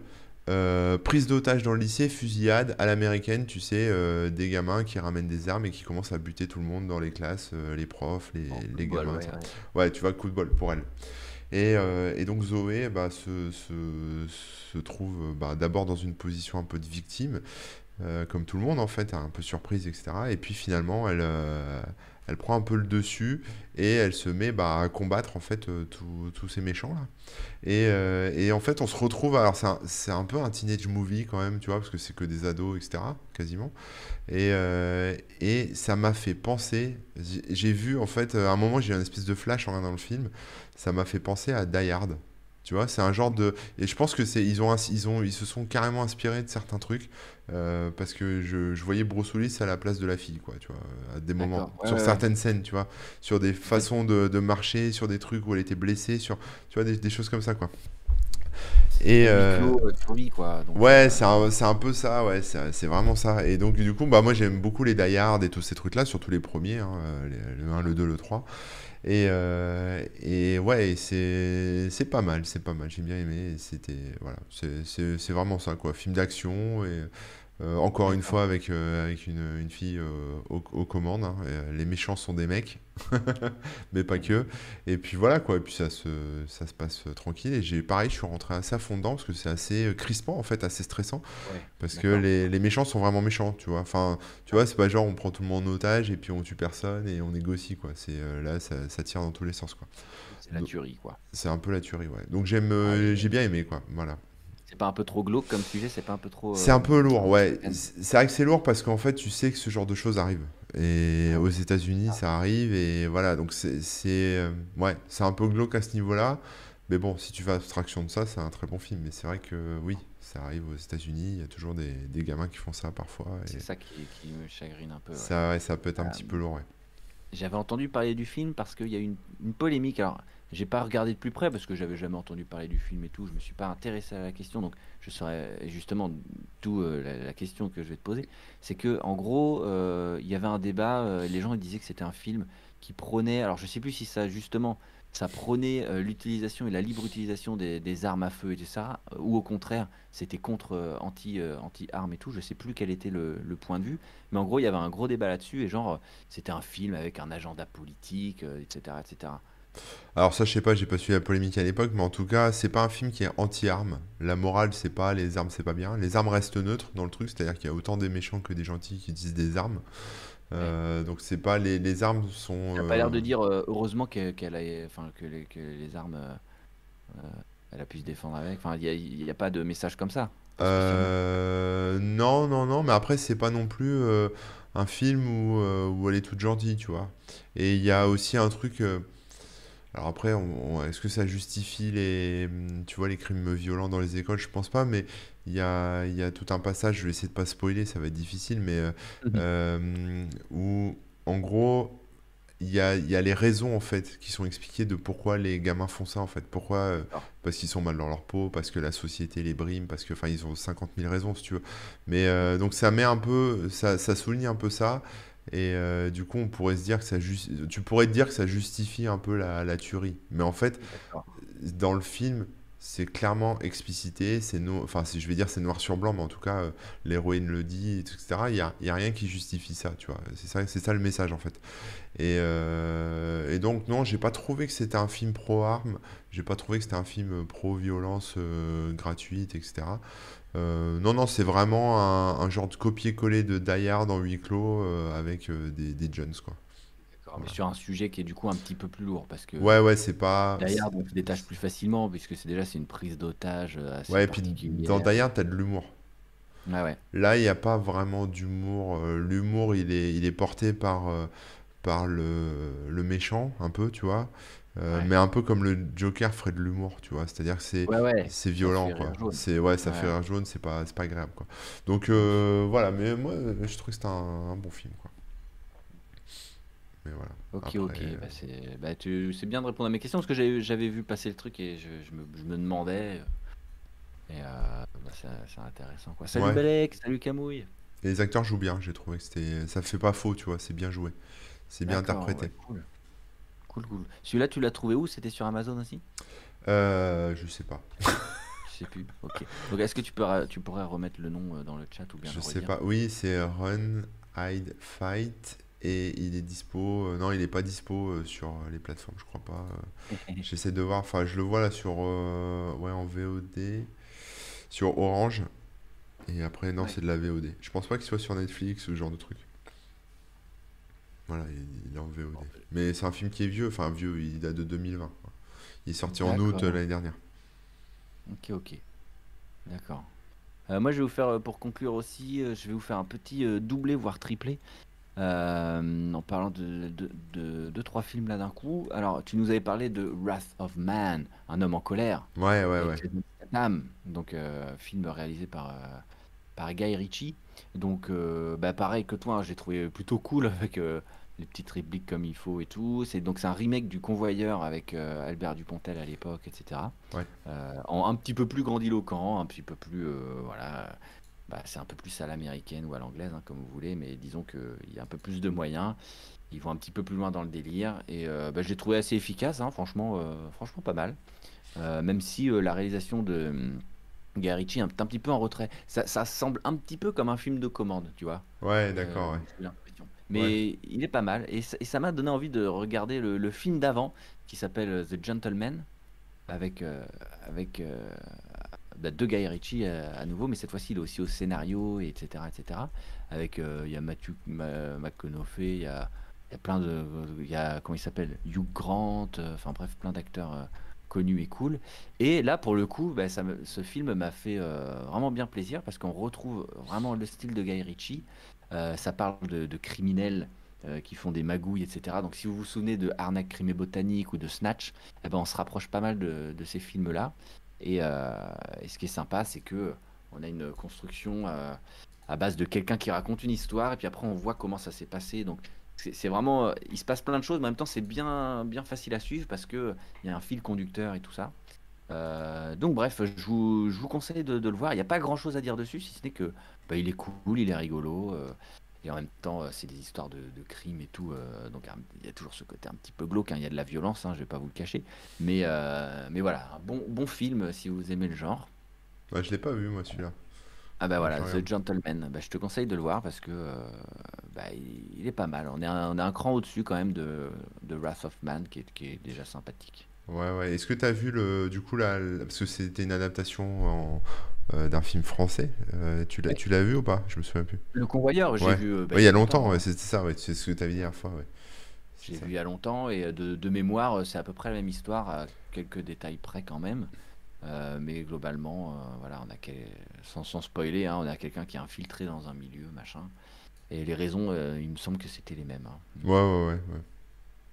euh, prise d'otage dans le lycée, fusillade à l'américaine, tu sais, des gamins qui ramènent des armes et qui commencent à buter tout le monde dans les classes, les profs, les, les gamins. ouais, ouais, tu vois, coup de bol pour elle. Euh, et, donc Zoé bah, se, se, trouve bah, d'abord dans une position un peu de victime, euh, comme tout le monde en fait, un peu surprise, etc. Et puis finalement, elle, euh, elle prend un peu le dessus et elle se met bah, à combattre en fait tous ces méchants là. Et, et, en fait, on se retrouve. Alors, c'est un, peu un teenage movie quand même, tu vois, parce que c'est que des ados, etc. quasiment. Et, et ça m'a fait penser. J'ai vu en fait, à un moment, j'ai eu une espèce de flash en regardant le film ça m'a fait penser à Die Hard. Tu vois, c'est un genre de. Et je pense que c'est ils ont ils ont ils se sont carrément inspirés de certains trucs euh, parce que je, je, voyais Bruce Willis à la place de la fille, quoi. Tu vois, à des moments sur certaines scènes, tu vois, sur des façons de, de, marcher, sur des trucs où elle était blessée, sur tu vois des, des choses comme ça, quoi. Et euh, euh, survie, quoi. Donc, ouais, euh, c'est un, c'est un peu ça, ouais, c'est c'est vraiment ça. Et donc, du coup, bah, moi, j'aime beaucoup les Die Hard et tous ces trucs-là, surtout les premiers, hein, les- le un, le 2, le 3. Et, euh, et ouais, c'est pas mal, c'est pas mal, j'ai bien aimé. C'était, voilà, c'est vraiment ça, quoi. Film d'action. Euh, encore une fois avec, euh, avec une, une fille euh, aux, aux commandes. hein, euh, les méchants sont des mecs, mais pas que. Et puis voilà quoi, et puis ça se, ça se passe tranquille. Et j'ai pareil, je suis rentré assez à fond dedans parce que c'est assez crispant en fait, assez stressant. Ouais, Parce que les, les méchants sont vraiment méchants, tu vois. Enfin, tu vois, c'est pas genre on prend tout le monde en otage et puis on tue personne et on négocie quoi. C'est là, ça, ça tire dans tous les sens quoi. C'est la tuerie, quoi. C'est un peu la tuerie, ouais. Donc j'aime, Ah, j'ai bien aimé quoi. Voilà. C'est pas un peu trop glauque comme sujet, c'est pas un peu trop C'est un euh, peu lourd, ouais. C'est vrai que c'est lourd parce qu'en fait, tu sais que ce genre de choses arrive. Et aux États-Unis, ça arrive et voilà. Donc c'est, euh, ouais, c'est un peu glauque à ce niveau-là. Mais bon, si tu fais abstraction de ça, c'est un très bon film. Mais c'est vrai que oui, ça arrive aux États-Unis. Il y a toujours des, des gamins qui font ça parfois. Et C'est ça qui, qui me chagrine un peu, ouais. ça, ouais, ça peut être un Euh, petit peu lourd, ouais. J'avais entendu parler du film parce qu'il y a eu une, une polémique. Alors, j'ai pas regardé de plus près parce que j'avais jamais entendu parler du film et tout. Je me suis pas intéressé à la question, donc je saurais justement d'où euh, la, question que je vais te poser. C'est que en gros, euh, il y avait un débat. euh, les gens disaient que c'était un film qui prônait. Alors, je sais plus si ça justement ça prônait l'utilisation et la libre utilisation des, armes à feu et tout ça, ou au contraire, c'était contre anti euh, anti-armes et tout. Je sais plus quel était le, point de vue, mais en gros, il y avait un gros débat là-dessus et genre c'était un film avec un agenda politique, etc., etc. Alors ça, je sais pas, j'ai pas suivi la polémique à l'époque, mais en tout cas, c'est pas un film qui est anti-armes. La morale, c'est pas les armes, c'est pas bien. Les armes restent neutres dans le truc, c'est-à-dire qu'il y a autant des méchants que des gentils qui utilisent des armes. Ouais. Euh, donc c'est pas les, les armes sont T'as pas l'air euh, de dire euh, heureusement que- qu'elle a, enfin que les, que les armes, euh, euh, elle a pu se défendre avec. Enfin, il y a, a pas de message comme ça, euh, non non non, mais après c'est pas non plus euh, un film où, euh, où elle est toute gentille, tu vois. Et il y a aussi un truc. Alors après, on- on- est-ce que ça justifie les, hum, tu vois, les crimes violents dans les écoles? Je pense pas, mais il y a, y a tout un passage, je vais essayer de pas spoiler, ça va être difficile, mais euh, euh, où, en gros, il y a, y a les raisons, en fait, qui sont expliquées de pourquoi les gamins font ça, en fait. Pourquoi, euh, D'accord. parce qu'ils sont mal dans leur peau, parce que la société les brime, parce que, enfin, ils ont 50 000 raisons, si tu veux. Mais euh, donc ça met un peu, ça, ça souligne un peu ça. Et euh, du coup, on pourrait se dire que ça tu pourrais te dire que ça justifie un peu la, la tuerie. Mais en fait, dans le film, c'est clairement explicité. C'est no... enfin, je vais dire c'est noir sur blanc, mais en tout cas, euh, l'héroïne le dit, etc. Il y a, y a rien qui justifie ça, tu vois. C'est ça, ça le message en fait. Et, euh, et donc non, j'ai pas trouvé que c'était un film pro-armes. J'ai pas trouvé que c'était un film pro-violence gratuite, etc. Euh, non, non, c'est vraiment un, un genre de copier-coller de Die Hard en huis clos euh, avec euh, des, des Jones, quoi. D'accord. Mais sur un sujet qui est du coup un petit peu plus lourd parce que Ouais, ouais, c'est pas. derrière on se détache plus facilement puisque c'est déjà c'est une prise d'otage assez Ouais, et puis dans. Die Hard, t'as de l'humour. Ouais, ouais. Là, il n'y a pas vraiment d'humour. L'humour, il est, il est porté par, par le, le méchant, un peu, tu vois. Euh, Ouais. mais un peu comme le Joker ferait de l'humour, tu vois. C'est-à-dire que c'est Ouais, ouais. c'est Ça violent, quoi. C'est, ouais, ça fait rire jaune, c'est pas, c'est pas agréable, quoi. Donc, euh, voilà. Mais moi, je trouve que c'est un, un bon film, quoi. Mais voilà. Ok, Après, ok. euh, Bah, c'est bah, tu... c'est bien de répondre à mes questions parce que j'avais vu passer le truc et je, je me, je me demandais. Et bah, c'est intéressant quoi. Salut. Balek, salut Camouille. Et les acteurs jouent bien, j'ai trouvé que c'était, ça fait pas faux, tu vois. C'est bien joué. C'est bien interprété. cool. Cool, cool. Celui-là, tu l'as trouvé où? C'était sur Amazon aussi? Euh, je sais pas. Je sais plus. Ok. Donc, est-ce que tu pourrais, tu pourrais remettre le nom euh, dans le chat ou bien Je sais pas. Oui, c'est Run, Hide, Fight. Et il est dispo. euh, non, il est pas dispo euh, sur les plateformes, je crois pas. J'essaie de voir. Enfin, je le vois là sur. euh, ouais, en VOD. Sur Orange. Et après, non, Ouais. c'est de la VOD. Je pense pas qu'il soit sur Netflix ou ce genre de truc. Voilà, il, est en VOD. Mais c'est un film qui est vieux. Enfin, vieux, il date de 2020. quoi. Il est sorti en août euh, l'année dernière. Ok, ok. D'accord. Euh, moi, je vais vous faire, euh, pour conclure aussi, je vais vous faire un petit doublé, voire triplé, euh, en parlant de, de, de, de trois films là d'un coup. Alors, tu nous avais parlé de Wrath of Man, Un homme en colère, Ouais, ouais, ouais. donc euh, film réalisé par, par Guy Ritchie. Donc, euh, bah, pareil que toi, hein, j'ai trouvé plutôt cool avec euh, les petites répliques comme il faut et tout. C'est donc c'est un remake du Convoyeur avec euh, Albert Dupontel à l'époque, etc. Ouais. Euh, en un petit peu plus grandiloquent, un petit peu plus euh, voilà. Bah, c'est un peu plus à l'américaine ou à l'anglaise, hein, comme vous voulez, mais disons qu'il y a un peu plus de moyens. Ils vont un petit peu plus loin dans le délire et bah, je l'ai trouvé assez efficace, hein, franchement, franchement pas mal. même si la réalisation de Guy Ritchie est un, un, petit peu en retrait. Ça, ça, semble un petit peu comme un film de commande, tu vois. Ouais, d'accord. Ouais. Mais il est pas mal. Et ça m'a donné envie de regarder le, film d'avant qui s'appelle euh, The Gentleman avec, euh, avec euh, bah, de Guy Ritchie à, nouveau, mais cette fois-ci il est aussi au scénario, et etc. etc. Avec il y a Matthew McConaughey, il y a, y a plein de. Il y a, comment il s'appelle? Hugh Grant, enfin bref, plein d'acteurs connus et cool. Et là, pour le coup, bah, ça ce film m'a fait vraiment bien plaisir parce qu'on retrouve vraiment le style de Guy Ritchie. Euh, ça parle de, criminels euh, qui font des magouilles, etc. Donc si vous vous souvenez de Arnaque, crime et botanique ou de Snatch, eh ben, on se rapproche pas mal de, ces films-là. Euh, et, ce qui est sympa, c'est que on a une construction à base de quelqu'un qui raconte une histoire et puis après on voit comment ça s'est passé. Donc c'est vraiment, il se passe plein de choses, mais en même temps c'est bien, bien facile à suivre parce que il y a un fil conducteur et tout ça. donc bref, je vous, je vous conseille de, le voir. Il n'y a pas grand chose à dire dessus, si ce n'est que bah, il est cool, il est rigolo. Euh, et en même temps, euh, c'est des histoires de, crimes et tout. Euh, donc il y a toujours ce côté un petit peu glauque. Hein, il y a de la violence, hein, je vais pas vous le cacher. Mais, mais voilà, un bon, bon film si vous aimez le genre. Bah, je l'ai pas vu, moi, celui-là. Ah bah voilà, The Gentleman. Bah, je te conseille de le voir parce que bah, il, est pas mal. On est un, on est un cran au-dessus quand même de, de Wrath of Man qui est, qui est déjà sympathique. Ouais, ouais. Est-ce que tu as vu le, du coup, là, parce que c'était une adaptation euh, d'un film français. Euh, tu l'as, tu l'as vu ou pas? Je me souviens plus. Le Convoyeur, j'ai vu. Euh, bah, il y a longtemps, c'est ça, c'est ce que tu avais dit hier fois. J'ai vu il y a longtemps et de, mémoire, c'est à peu près la même histoire, à quelques détails près quand même. Mais globalement, voilà, on a sans, sans spoiler, hein, on a quelqu'un qui est infiltré dans un milieu, machin. Et les raisons, il me semble que c'était les mêmes. Hein. Ouais, ouais, ouais, ouais.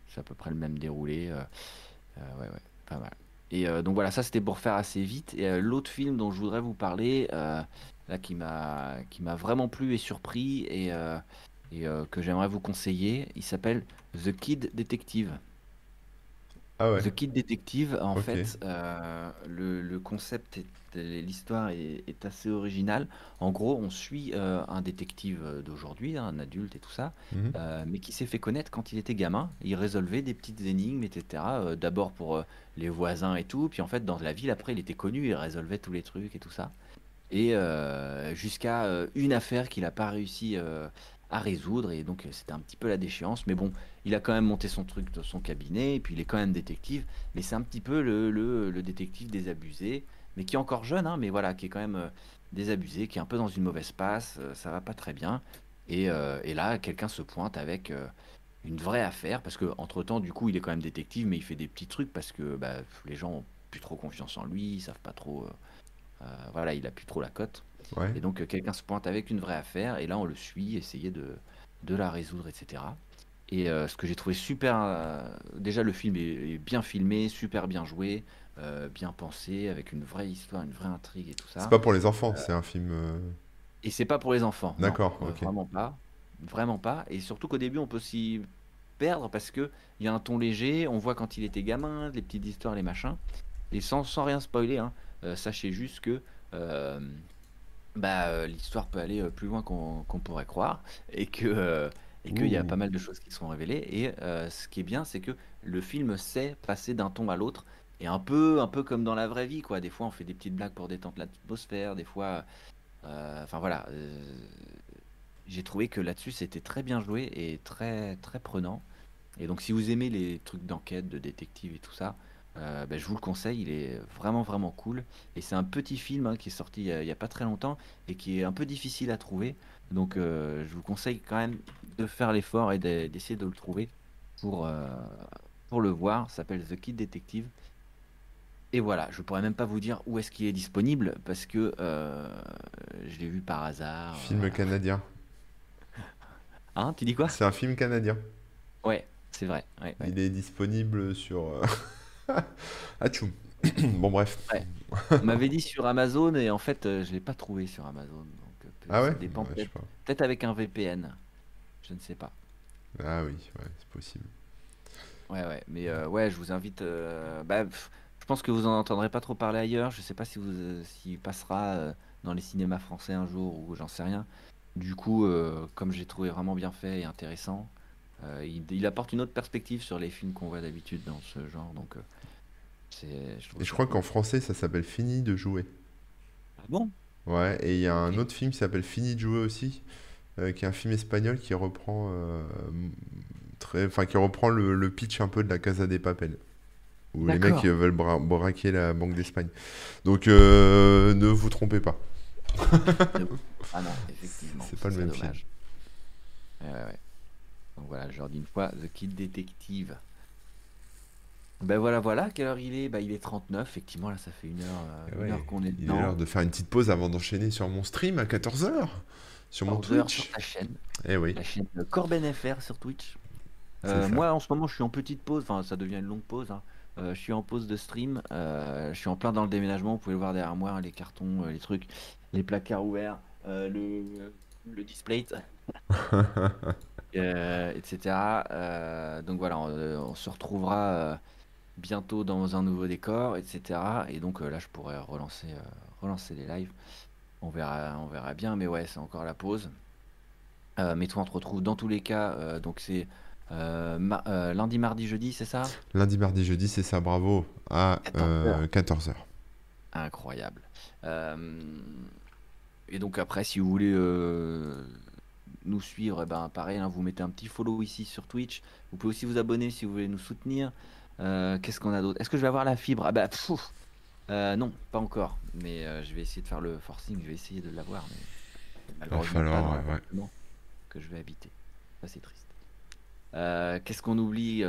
C'est à peu près le même déroulé. ouais, ouais, pas mal. Et euh, donc voilà, ça c'était pour faire assez vite. Et euh, l'autre film dont je voudrais vous parler, euh, là qui m'a qui m'a vraiment plu et surpris et, et que j'aimerais vous conseiller, il s'appelle The Kid Detective. Ah The Kid Detective, en fait, le, le, concept est l'histoire est, assez originale. En gros, on suit euh, un détective euh, d'aujourd'hui, hein, un adulte et tout ça, mhm. euh, mais qui s'est fait connaître quand il était gamin. Il résolvait des petites énigmes, etc. D'abord pour les voisins et tout, puis en fait dans la ville après il était connu, il résolvait tous les trucs et tout ça. Et jusqu'à une affaire qu'il n'a pas réussi à résoudre, et donc c'était un petit peu la déchéance. Mais bon, il a quand même monté son truc dans son cabinet, et puis il est quand même détective, mais c'est un petit peu le, le, détective désabusé mais qui est encore jeune, hein, mais voilà, qui est quand même euh, désabusé, qui est un peu dans une mauvaise passe, euh, ça va pas très bien. Et, euh, et là, quelqu'un se pointe avec une vraie affaire, parce que entre temps, du coup, il est quand même détective, mais il fait des petits trucs parce que bah, les gens ont plus trop confiance en lui, ils savent pas trop. voilà, il a plus trop la cote. Et donc, quelqu'un se pointe avec une vraie affaire, et là, on le suit, essayer de, de la résoudre, etc. Et ce que j'ai trouvé super, déjà le film est, bien filmé, super bien joué, euh, bien pensé, avec une vraie histoire, une vraie intrigue et tout ça. C'est pas pour les enfants, c'est un film. Euh, et c'est pas pour les enfants. D'accord, Vraiment pas. Vraiment pas. Et surtout qu'au début, on peut s'y perdre parce qu'il y a un ton léger, on voit quand il était gamin, les petites histoires, les machins. Et sans, sans rien spoiler, hein, euh, sachez juste que bah, l'histoire peut aller plus loin qu'on pourrait croire et que et qu'il y a pas mal de choses qui seront révélées. Et ce qui est bien, c'est que le film sait passer d'un ton à l'autre et un peu, un peu comme dans la vraie vie, quoi. Des fois, on fait des petites blagues pour détendre l'atmosphère. Des fois, euh, enfin voilà. Euh, j'ai trouvé que là-dessus, c'était très bien joué et très, très prenant. Et donc, si vous aimez les trucs d'enquête, de détective et tout ça, euh, ben, je vous le conseille. Il est vraiment, vraiment cool. Et c'est un petit film hein, qui est sorti il n'y a, pas très longtemps et qui est un peu difficile à trouver. Donc, je vous conseille quand même de faire l'effort et d'essayer de le trouver pour, pour le voir. Ça s'appelle The Kid Detective. Et voilà, je pourrais même pas vous dire où est-ce qu'il est disponible parce que euh, je l'ai vu par hasard. Film euh. canadien. Hein, tu dis quoi? C'est un film canadien. Ouais, c'est vrai. Il est disponible sur. Euh, ah, bon, bref. On m'avait dit sur Amazon et en fait, je l'ai pas trouvé sur Amazon. Donc, ah ouais? dépend peut-être avec un VPN. Je ne sais pas. Ah oui, ouais, c'est possible. Ouais, ouais, mais euh, ouais, je vous invite. euh, bah, pff, je pense que vous en entendrez pas trop parler ailleurs. Je sais pas si vous, euh, s'il passera euh, dans les cinémas français un jour ou j'en sais rien. Du coup, euh, comme j'ai trouvé vraiment bien fait et intéressant, euh, il, il apporte une autre perspective sur les films qu'on voit d'habitude dans ce genre. Donc, euh, c'est, je Et je crois cool. qu'en français, ça s'appelle Fini de jouer. Ah bon? Ouais, et il y a un autre film qui s'appelle Fini de jouer aussi, euh, qui est un film espagnol qui reprend, euh, très, enfin, qui reprend le, le pitch un peu de la Casa des Papel, où les mecs euh, veulent bra- braquer la Banque d'Espagne. Donc euh, ne vous trompez pas, Euh, Ah non, effectivement, c'est ce pas le même film. dommage. Ouais, ouais, ouais. Donc voilà, je leur dis une fois, The Kid Detective. Ben voilà, voilà, quelle heure il est? Bah il est 39, effectivement, là ça fait une heure, euh, une heure ouais, qu'on est il est l'heure dedans. de faire une petite pause avant d'enchaîner sur mon stream à 14h, sur mon 14 heures sur Twitch. ta chaîne, Eh oui, la chaîne de Corben FR sur Twitch. Euh, moi en ce moment je suis en petite pause, enfin ça devient une longue pause. hein. Euh, je suis en pause de stream, euh, je suis en plein dans le déménagement, vous pouvez le voir derrière moi, hein, les cartons, les trucs, les placards ouverts, le, le display, euh, etc. Euh, donc voilà, on, euh, on se retrouvera euh, bientôt dans un nouveau décor, etc. Et donc là je pourrais relancer, relancer les lives. On verra, on verra bien, mais ouais, c'est encore la pause. Mais toi, on te retrouve dans tous les cas. donc c'est ma- lundi, mardi, jeudi, c'est ça? Lundi, mardi, jeudi, c'est ça, bravo, à 14h. 14h. Incroyable. Et donc après, si vous voulez nous suivre, eh ben pareil, hein, vous mettez un petit follow ici sur Twitch. Vous pouvez aussi vous abonner si vous voulez nous soutenir. Euh, qu'est-ce qu'on a d'autre? Est-ce que je vais avoir la fibre? Ah bah pfff. Euh, non, pas encore. Mais euh, je vais essayer de faire le forcing. Je vais essayer de l'avoir, mais Va malheureusement pas falloir, ouais, que je vais habiter. Ça c'est triste. Qu'est-ce qu'on oublie?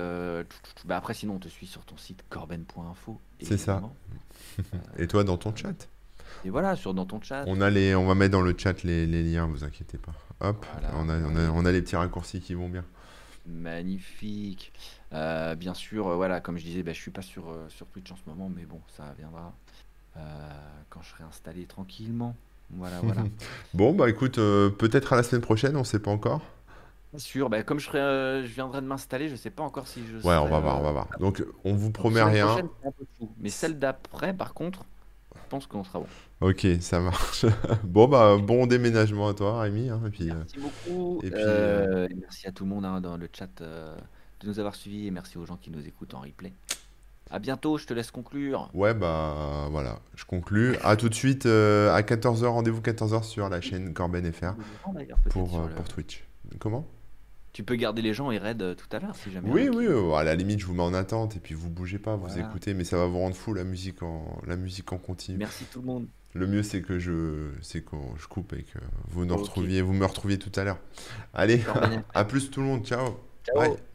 Bah après, sinon, on te suit sur ton site corben.info, C'est ça. Et toi, dans ton chat? Et voilà, sur dans ton chat. On a les, on va mettre dans le chat les, les liens, vous inquiétez pas. Hop, Voilà, on a, on a, on a les petits raccourcis qui vont bien. Magnifique. Euh, bien sûr, euh, voilà, comme je disais, bah, je suis pas sur, euh, sur Twitch en ce moment, mais bon, ça viendra quand je serai installé tranquillement. Voilà, voilà. Bon, bah écoute, peut-être à la semaine prochaine, on sait pas encore. Bien sûr, bah, comme je serai, je viendrai de m'installer, je sais pas encore si je Ouais, on va voir, on va voir. Donc, on vous promet rien. prochaine, un peu fou. Mais celle d'après, par contre, pense qu'on sera bon. Ok, ça marche. Bon, bah, bon déménagement à toi, Rémi. hein, et puis, euh, Merci beaucoup. et puis, euh, euh, et merci à tout le monde hein, dans le chat euh, de nous avoir suivis et merci aux gens qui nous écoutent en replay. À bientôt, je te laisse conclure. ouais, bah voilà, je conclus. À tout de suite euh, à 14h, rendez-vous 14h sur la chaîne Corben FR euh, le- pour Twitch. Comment? Tu peux garder les gens et raid euh, tout à l'heure si jamais. Oui, oui, qui- euh, à la limite, je vous mets en attente et puis vous bougez pas, vous Voilà. écoutez, mais ça va vous rendre fou la musique en, la musique en continu. Merci tout le monde. Le mieux, c'est que je, c'est que je coupe et que vous nous retrouviez, vous me retrouviez tout à l'heure. Allez, à plus tout le monde, ciao. Ciao. Bye.